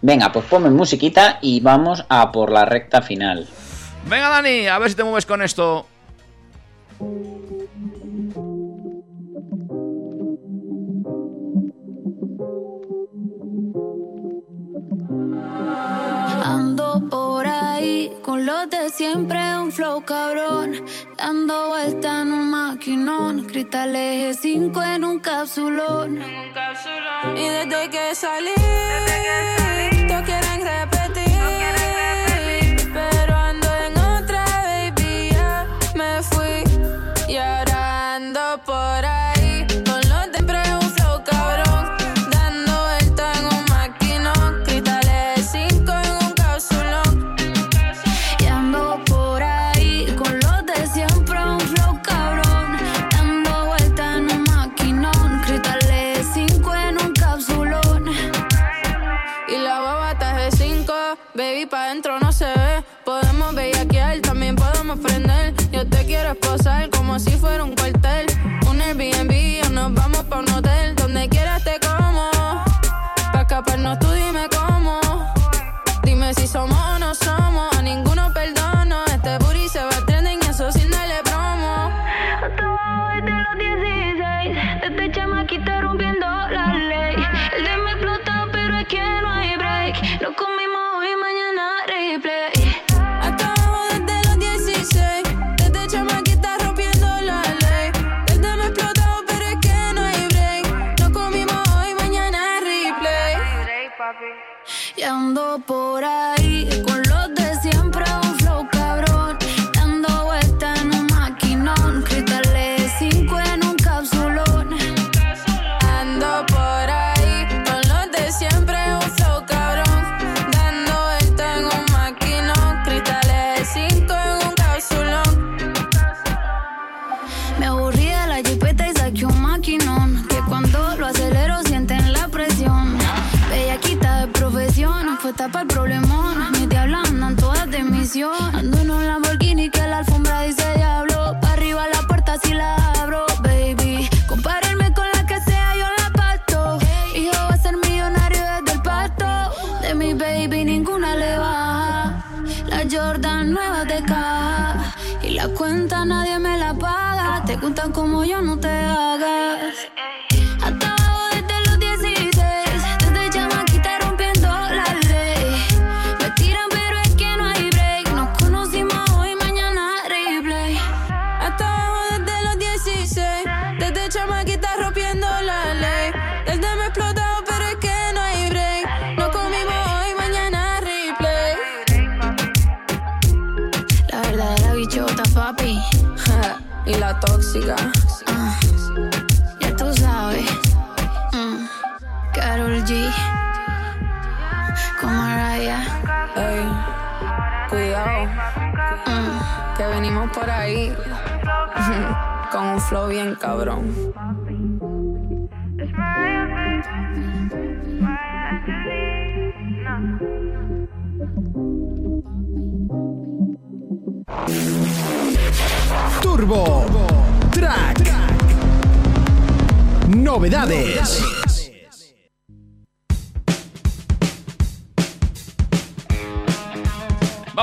Venga, pues ponme musiquita y vamos a por la recta final. Venga, Dani, a ver si te mueves con esto. Ando por ahí con los de siempre, un flow cabrón. Dando vuelta en un maquinón, cristales 5 en un capsulón. Y desde que salí, todos quieren ando por ahí. Bien cabrón. Turbo Track. Novedades.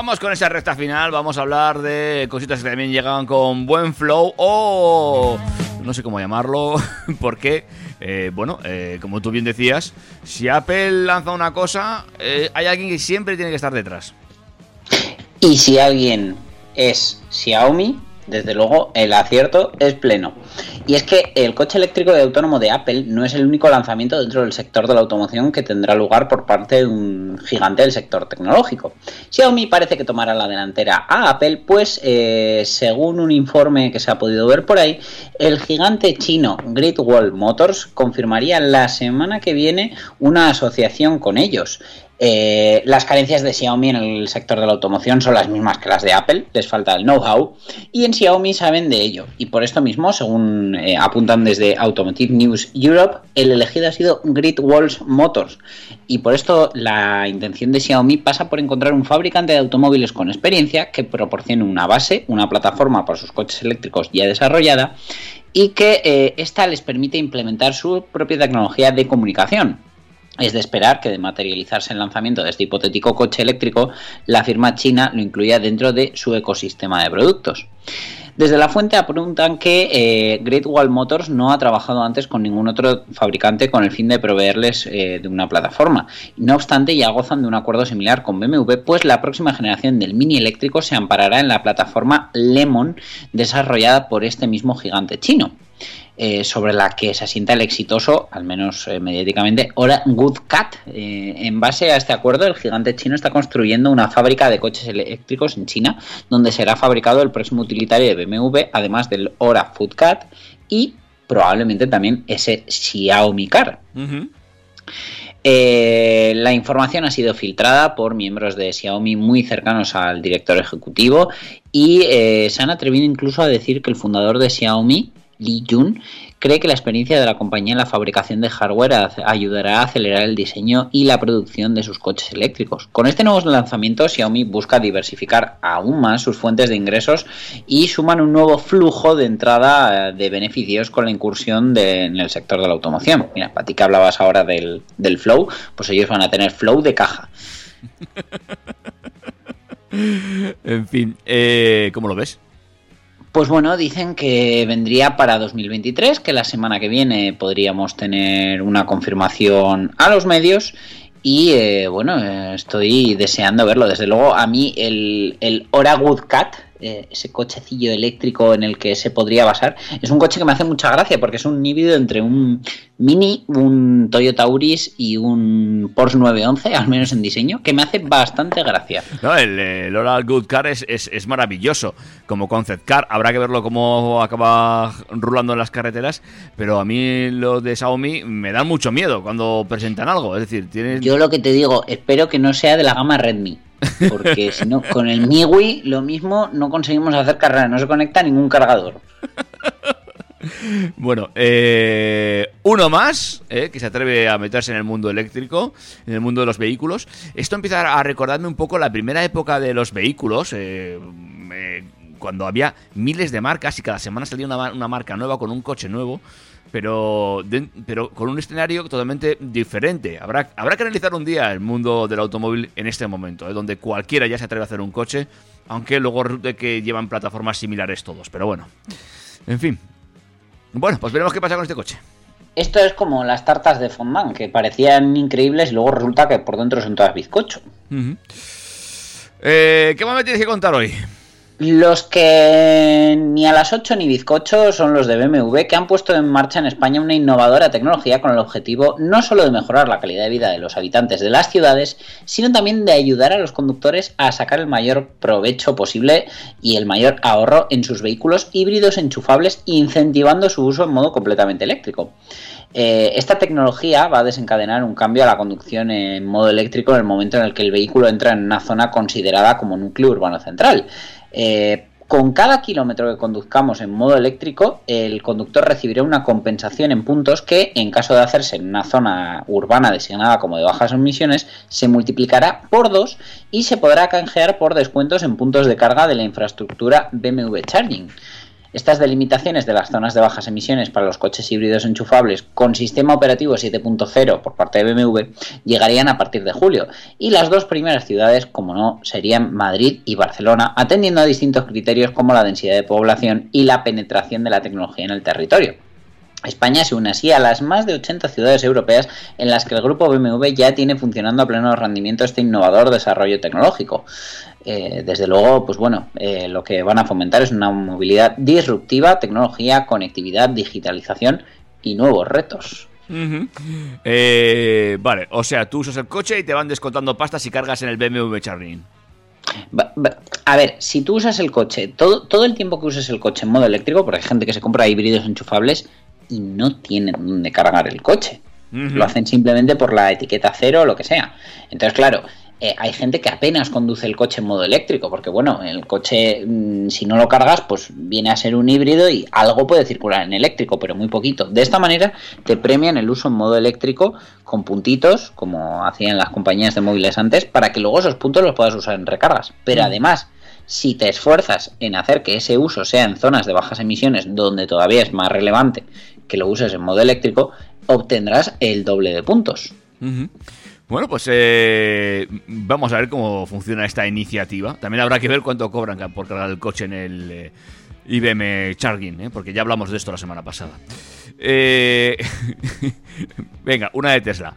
Vamos con esa recta final, vamos a hablar de cositas que también llegan con buen flow o no sé cómo llamarlo, porque, eh, bueno, eh, como tú bien decías, si Apple lanza una cosa, eh, hay alguien que siempre tiene que estar detrás. Y si alguien es Xiaomi, desde luego el acierto es pleno. Y es que el coche eléctrico de autónomo de Apple no es el único lanzamiento dentro del sector de la automoción que tendrá lugar por parte de un gigante del sector tecnológico. Xiaomi parece que tomará la delantera a Apple, pues eh, según un informe que se ha podido ver por ahí, el gigante chino Great Wall Motors confirmaría la semana que viene una asociación con ellos. Eh, las carencias de Xiaomi en el sector de la automoción son las mismas que las de Apple, les falta el know-how y en Xiaomi saben de ello. Y por esto mismo, según eh, apuntan desde Automotive News Europe, el elegido ha sido Great Walls Motors. Y por esto la intención de Xiaomi pasa por encontrar un fabricante de automóviles con experiencia que proporcione una base, una plataforma para sus coches eléctricos ya desarrollada y que eh, esta les permite implementar su propia tecnología de comunicación. Es de esperar que de materializarse el lanzamiento de este hipotético coche eléctrico, la firma china lo incluya dentro de su ecosistema de productos. Desde la fuente apuntan que eh, Great Wall Motors no ha trabajado antes con ningún otro fabricante con el fin de proveerles eh, de una plataforma. No obstante, ya gozan de un acuerdo similar con BMW, pues la próxima generación del mini eléctrico se amparará en la plataforma Lemon desarrollada por este mismo gigante chino. Eh, sobre la que se asienta el exitoso, al menos eh, mediáticamente, Ora Good Cat. Eh, en base a este acuerdo, el gigante chino está construyendo una fábrica de coches eléctricos en China, donde será fabricado el próximo utilitario de BMW, además del Ora Food Cat y probablemente también ese Xiaomi Car. Eh, la información ha sido filtrada por miembros de Xiaomi muy cercanos al director ejecutivo y eh, se han atrevido incluso a decir que el fundador de Xiaomi, Li Jun, cree que la experiencia de la compañía en la fabricación de hardware ayudará a acelerar el diseño y la producción de sus coches eléctricos. Con este nuevo lanzamiento, Xiaomi busca diversificar aún más sus fuentes de ingresos y suman un nuevo flujo de entrada eh, de beneficios con la incursión en el sector de la automoción. Mira, para ti que hablabas ahora del, del flow, pues ellos van a tener flow de caja. En fin, eh, ¿cómo lo ves? Pues bueno, dicen que vendría para 2023, que la semana que viene podríamos tener una confirmación a los medios. Y eh, bueno, estoy deseando verlo. Desde luego, a mí el, el Ora Good Cat, eh, ese cochecillo eléctrico en el que se podría basar, es un coche que me hace mucha gracia porque es un híbrido entre un Mini, un Toyota Auris y un Porsche 911, al menos en diseño, que me hace bastante gracia. No, el, el Oral Good Car es, es- es maravilloso como concept car. Habrá que verlo cómo acaba rulando en las carreteras, pero a mí los de Xiaomi me dan mucho miedo cuando presentan algo. Es decir, tienes... Yo lo que te digo, espero que no sea de la gama Redmi. Porque si no, con el MIUI lo mismo no conseguimos hacer carrera, no se conecta ningún cargador. Bueno, eh, uno más eh, que se atreve a meterse en el mundo eléctrico, en el mundo de los vehículos. Esto empieza a recordarme un poco la primera época de los vehículos, eh, eh, cuando había miles de marcas y cada semana salía una, una marca nueva con un coche nuevo. Pero, de- pero con un escenario totalmente diferente. Habrá, habrá que analizar un día el mundo del automóvil en este momento, eh, donde cualquiera ya se atreve a hacer un coche, aunque luego resulte que llevan plataformas similares todos. Pero bueno, en fin. Bueno, pues veremos qué pasa con este coche. Esto es como las tartas de fondant, que parecían increíbles y luego resulta que por dentro son todas bizcocho. Eh, ¿Qué más me tienes que contar hoy? Los que ni a las 8 ni bizcocho son los de BMW que han puesto en marcha en España una innovadora tecnología con el objetivo no solo de mejorar la calidad de vida de los habitantes de las ciudades, sino también de ayudar a los conductores a sacar el mayor provecho posible y el mayor ahorro en sus vehículos híbridos enchufables, incentivando su uso en modo completamente eléctrico. Eh, esta tecnología va a desencadenar un cambio a la conducción en modo eléctrico en el momento en el que el vehículo entra en una zona considerada como núcleo urbano central. Eh, con cada kilómetro que conduzcamos en modo eléctrico, el conductor recibirá una compensación en puntos que, en caso de hacerse en una zona urbana designada como de bajas emisiones, se multiplicará por dos y se podrá canjear por descuentos en puntos de carga de la infraestructura BMW Charging. Estas delimitaciones de las zonas de bajas emisiones para los coches híbridos enchufables con sistema operativo 7.0 por parte de BMW llegarían a partir de julio y las dos primeras ciudades, como no, serían Madrid y Barcelona, atendiendo a distintos criterios como la densidad de población y la penetración de la tecnología en el territorio. España se une así a las más de 80 ciudades europeas en las que el grupo BMW ya tiene funcionando a pleno rendimiento este innovador desarrollo tecnológico. Eh, desde luego, pues bueno, eh, lo que van a fomentar es una movilidad disruptiva, tecnología, conectividad, digitalización y nuevos retos. Eh, vale, o sea, tú usas el coche y te van descontando pastas y cargas en el BMW va- A ver, si tú usas el coche, todo, todo el tiempo que uses el coche en modo eléctrico, porque hay gente que se compra híbridos enchufables y no tienen dónde cargar el coche. Lo hacen simplemente por la etiqueta cero o lo que sea. Entonces, claro, eh, hay gente que apenas conduce el coche en modo eléctrico, porque bueno, el coche, mm, si no lo cargas, pues viene a ser un híbrido y algo puede circular en eléctrico, pero muy poquito. De esta manera te premian el uso en modo eléctrico con puntitos, como hacían las compañías de móviles antes, para que luego esos puntos los puedas usar en recargas. Pero además, si te esfuerzas en hacer que ese uso sea en zonas de bajas emisiones, donde todavía es más relevante que lo uses en modo eléctrico, obtendrás el doble de puntos. Bueno, pues eh, vamos a ver cómo funciona esta iniciativa. También habrá que ver cuánto cobran por cargar el coche en el eh, IBM Charging, ¿eh? porque ya hablamos de esto la semana pasada. Eh, venga, una de Tesla.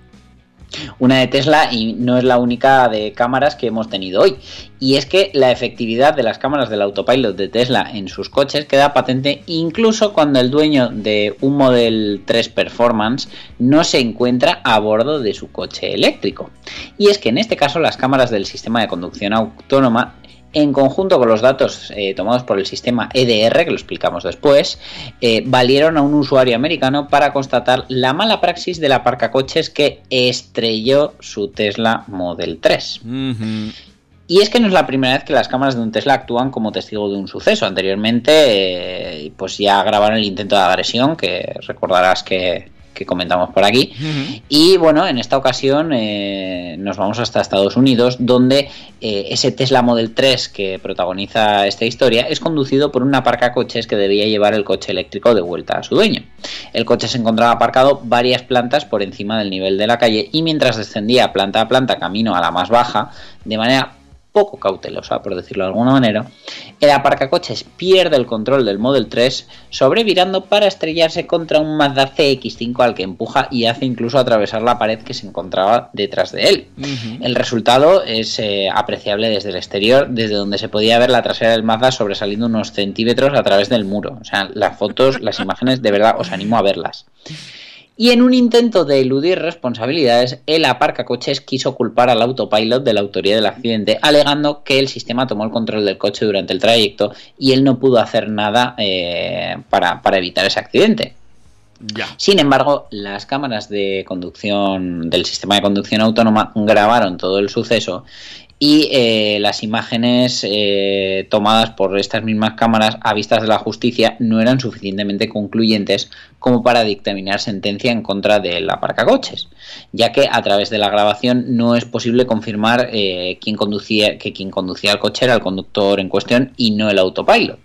Una de Tesla y no es la única de cámaras que hemos tenido hoy. Y es que la efectividad de las cámaras del autopilot de Tesla en sus coches queda patente incluso cuando el dueño de un Model 3 Performance no se encuentra a bordo de su coche eléctrico. Y es que en este caso las cámaras del sistema de conducción autónoma en conjunto con los datos eh, tomados por el sistema EDR, que lo explicamos después, eh, valieron a un usuario americano para constatar la mala praxis del aparcacoches que estrelló su Tesla Model 3. Ujú. Y es que no es la primera vez que las cámaras de un Tesla actúan como testigo de un suceso. Anteriormente, eh, pues ya grabaron el intento de agresión, que recordarás que, que comentamos por aquí. Y bueno, en esta ocasión eh, nos vamos hasta Estados Unidos, donde eh, ese Tesla Model 3 que protagoniza esta historia es conducido por un aparcacoches que debía llevar el coche eléctrico de vuelta a su dueño. El coche se encontraba aparcado varias plantas por encima del nivel de la calle y mientras descendía planta a planta camino a la más baja, de manera poco cautelosa, por decirlo de alguna manera, el aparcacoches pierde el control del Model 3, sobrevirando para estrellarse contra un Mazda CX5 al que empuja y hace incluso atravesar la pared que se encontraba detrás de él. El resultado es eh, apreciable desde el exterior, desde donde se podía ver la trasera del Mazda sobresaliendo unos centímetros a través del muro. O sea, las fotos, las imágenes, de verdad os animo a verlas. Y en un intento de eludir responsabilidades, el aparcacoches quiso culpar al autopilot de la autoría del accidente, alegando que el sistema tomó el control del coche durante el trayecto y él no pudo hacer nada eh, para, para evitar ese accidente. Ya. Sin embargo, las cámaras de conducción del sistema de conducción autónoma grabaron todo el suceso y eh, las imágenes eh, tomadas por estas mismas cámaras a vistas de la justicia no eran suficientemente concluyentes como para dictaminar sentencia en contra del aparcacoches, ya que a través de la grabación no es posible confirmar eh, quién conducía, que quien conducía el coche era el conductor en cuestión y no el autopilot.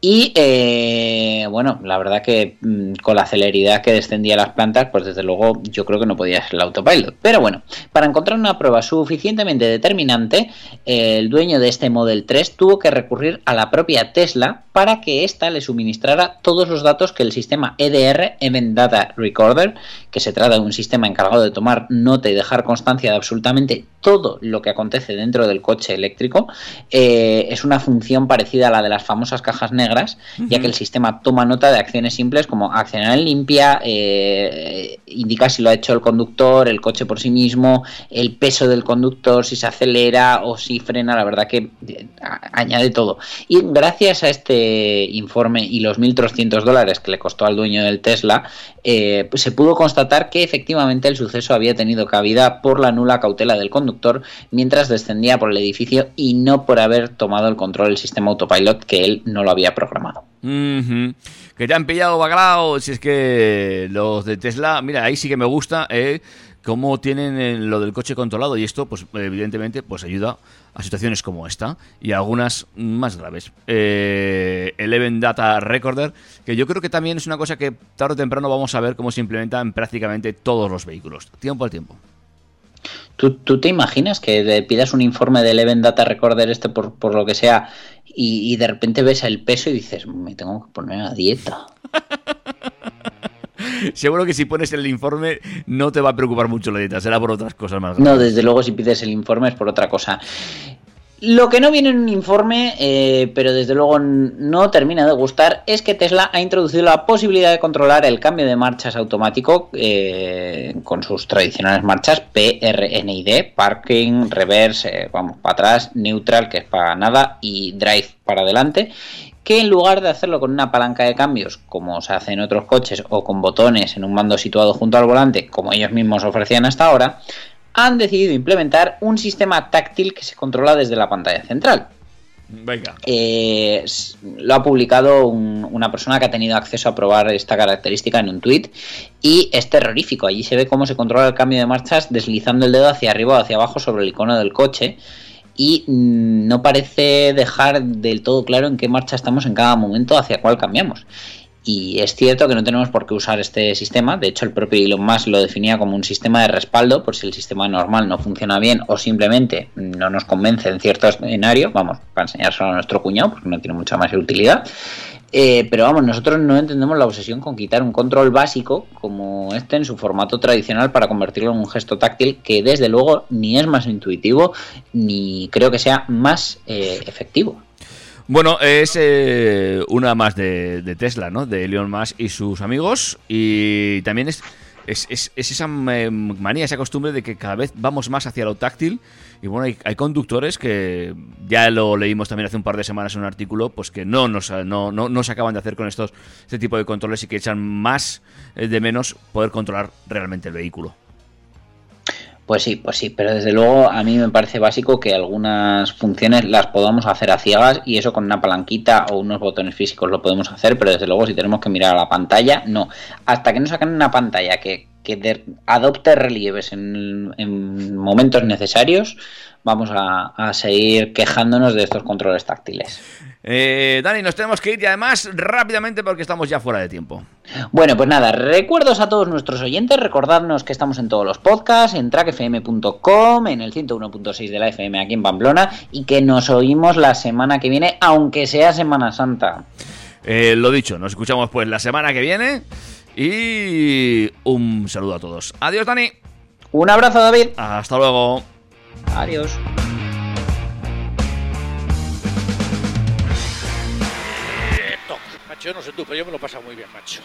Y eh, bueno, la verdad que mm, con la celeridad que descendía las plantas, pues desde luego yo creo que no podía ser el autopilot. Pero bueno, para encontrar una prueba suficientemente determinante, el dueño de este Model 3 tuvo que recurrir a la propia Tesla para que ésta le suministrara todos los datos que el sistema EDR, Event Data Recorder, que se trata de un sistema encargado de tomar nota y dejar constancia de absolutamente todo lo que acontece dentro del coche eléctrico, eh, es una función parecida a la de las famosas cajas negras, ya que el sistema toma nota de acciones simples como accionar en limpia, eh, indica si lo ha hecho el conductor, el coche por sí mismo, el peso del conductor, si se acelera o si frena, la verdad que eh, añade todo. Y gracias a este informe y los 1.300 dólares que le costó al dueño del Tesla, eh, pues se pudo constatar que efectivamente el suceso había tenido cabida por la nula cautela del conductor mientras descendía por el edificio y no por haber tomado el control del sistema autopilot que él no lo había programado. Que te han pillado bacalao. Si es que los de Tesla, mira, ahí sí que me gusta, ¿eh? Cómo tienen eh, lo del coche controlado y esto, pues evidentemente, pues ayuda a situaciones como esta y algunas más graves. Eh, el Event Data Recorder, que yo creo que también es una cosa que tarde o temprano vamos a ver cómo se implementa en prácticamente todos los vehículos, tiempo al tiempo. ¿Tú, tú te imaginas que le pidas un informe del Event Data Recorder este por, por lo que sea y, y de repente ves el peso y dices, me tengo que poner a dieta? Seguro que si pones el informe no te va a preocupar mucho la dieta, será por otras cosas más. No, desde luego si pides el informe es por otra cosa. Lo que no viene en un informe, eh, pero desde luego no termina de gustar, es que Tesla ha introducido la posibilidad de controlar el cambio de marchas automático eh, con sus tradicionales marchas PRNID, parking, reverse, eh, vamos para atrás, neutral, que es para nada, y drive para adelante, que en lugar de hacerlo con una palanca de cambios, como se hace en otros coches, o con botones en un mando situado junto al volante, como ellos mismos ofrecían hasta ahora, han decidido implementar un sistema táctil que se controla desde la pantalla central. Venga. Eh, lo ha publicado un- una persona que ha tenido acceso a probar esta característica en un tweet y es terrorífico. Allí se ve cómo se controla el cambio de marchas deslizando el dedo hacia arriba o hacia abajo sobre el icono del coche y mm, no parece dejar del todo claro en qué marcha estamos en cada momento hacia cuál cambiamos. Y es cierto que no tenemos por qué usar este sistema. De hecho, el propio Elon Musk lo definía como un sistema de respaldo por si el sistema normal no funciona bien o simplemente no nos convence en cierto escenario. Vamos, para enseñárselo a nuestro cuñado porque no tiene mucha más utilidad. Eh, pero vamos, nosotros no entendemos la obsesión con quitar un control básico como este en su formato tradicional para convertirlo en un gesto táctil que desde luego ni es más intuitivo ni creo que sea más eh, efectivo. Bueno, es eh, una más de, Tesla, ¿no? De Elon Musk y sus amigos. Y también es- es esa eh, manía, esa costumbre de que cada vez vamos más hacia lo táctil. Y bueno, hay, conductores que ya lo leímos también hace un par de semanas en un artículo, pues que no no, no, no se acaban de hacer con estos este tipo de controles y que echan más eh, de menos poder controlar realmente el vehículo. Pues sí, pues sí, pero desde luego a mí me parece básico que algunas funciones las podamos hacer a ciegas y eso con una palanquita o unos botones físicos lo podemos hacer, pero desde luego si tenemos que mirar a la pantalla, no. Hasta que no saquen una pantalla que, que de- adopte relieves en, en momentos necesarios, vamos a, a seguir quejándonos de estos controles táctiles. Eh, Dani, nos tenemos que ir y además rápidamente porque estamos ya fuera de tiempo. Bueno, pues nada, recuerdos a todos nuestros oyentes, recordadnos que estamos en todos los podcasts, en trackfm.com, en el 101.6 de la FM aquí en Pamplona y que nos oímos la semana que viene, aunque sea Semana Santa. Eh, lo dicho, nos escuchamos pues la semana que viene y un saludo a todos. Adiós, Dani. Un abrazo, David. Hasta luego. Adiós. Macho, yo no sé tú, pero yo me lo he pasado muy bien, macho.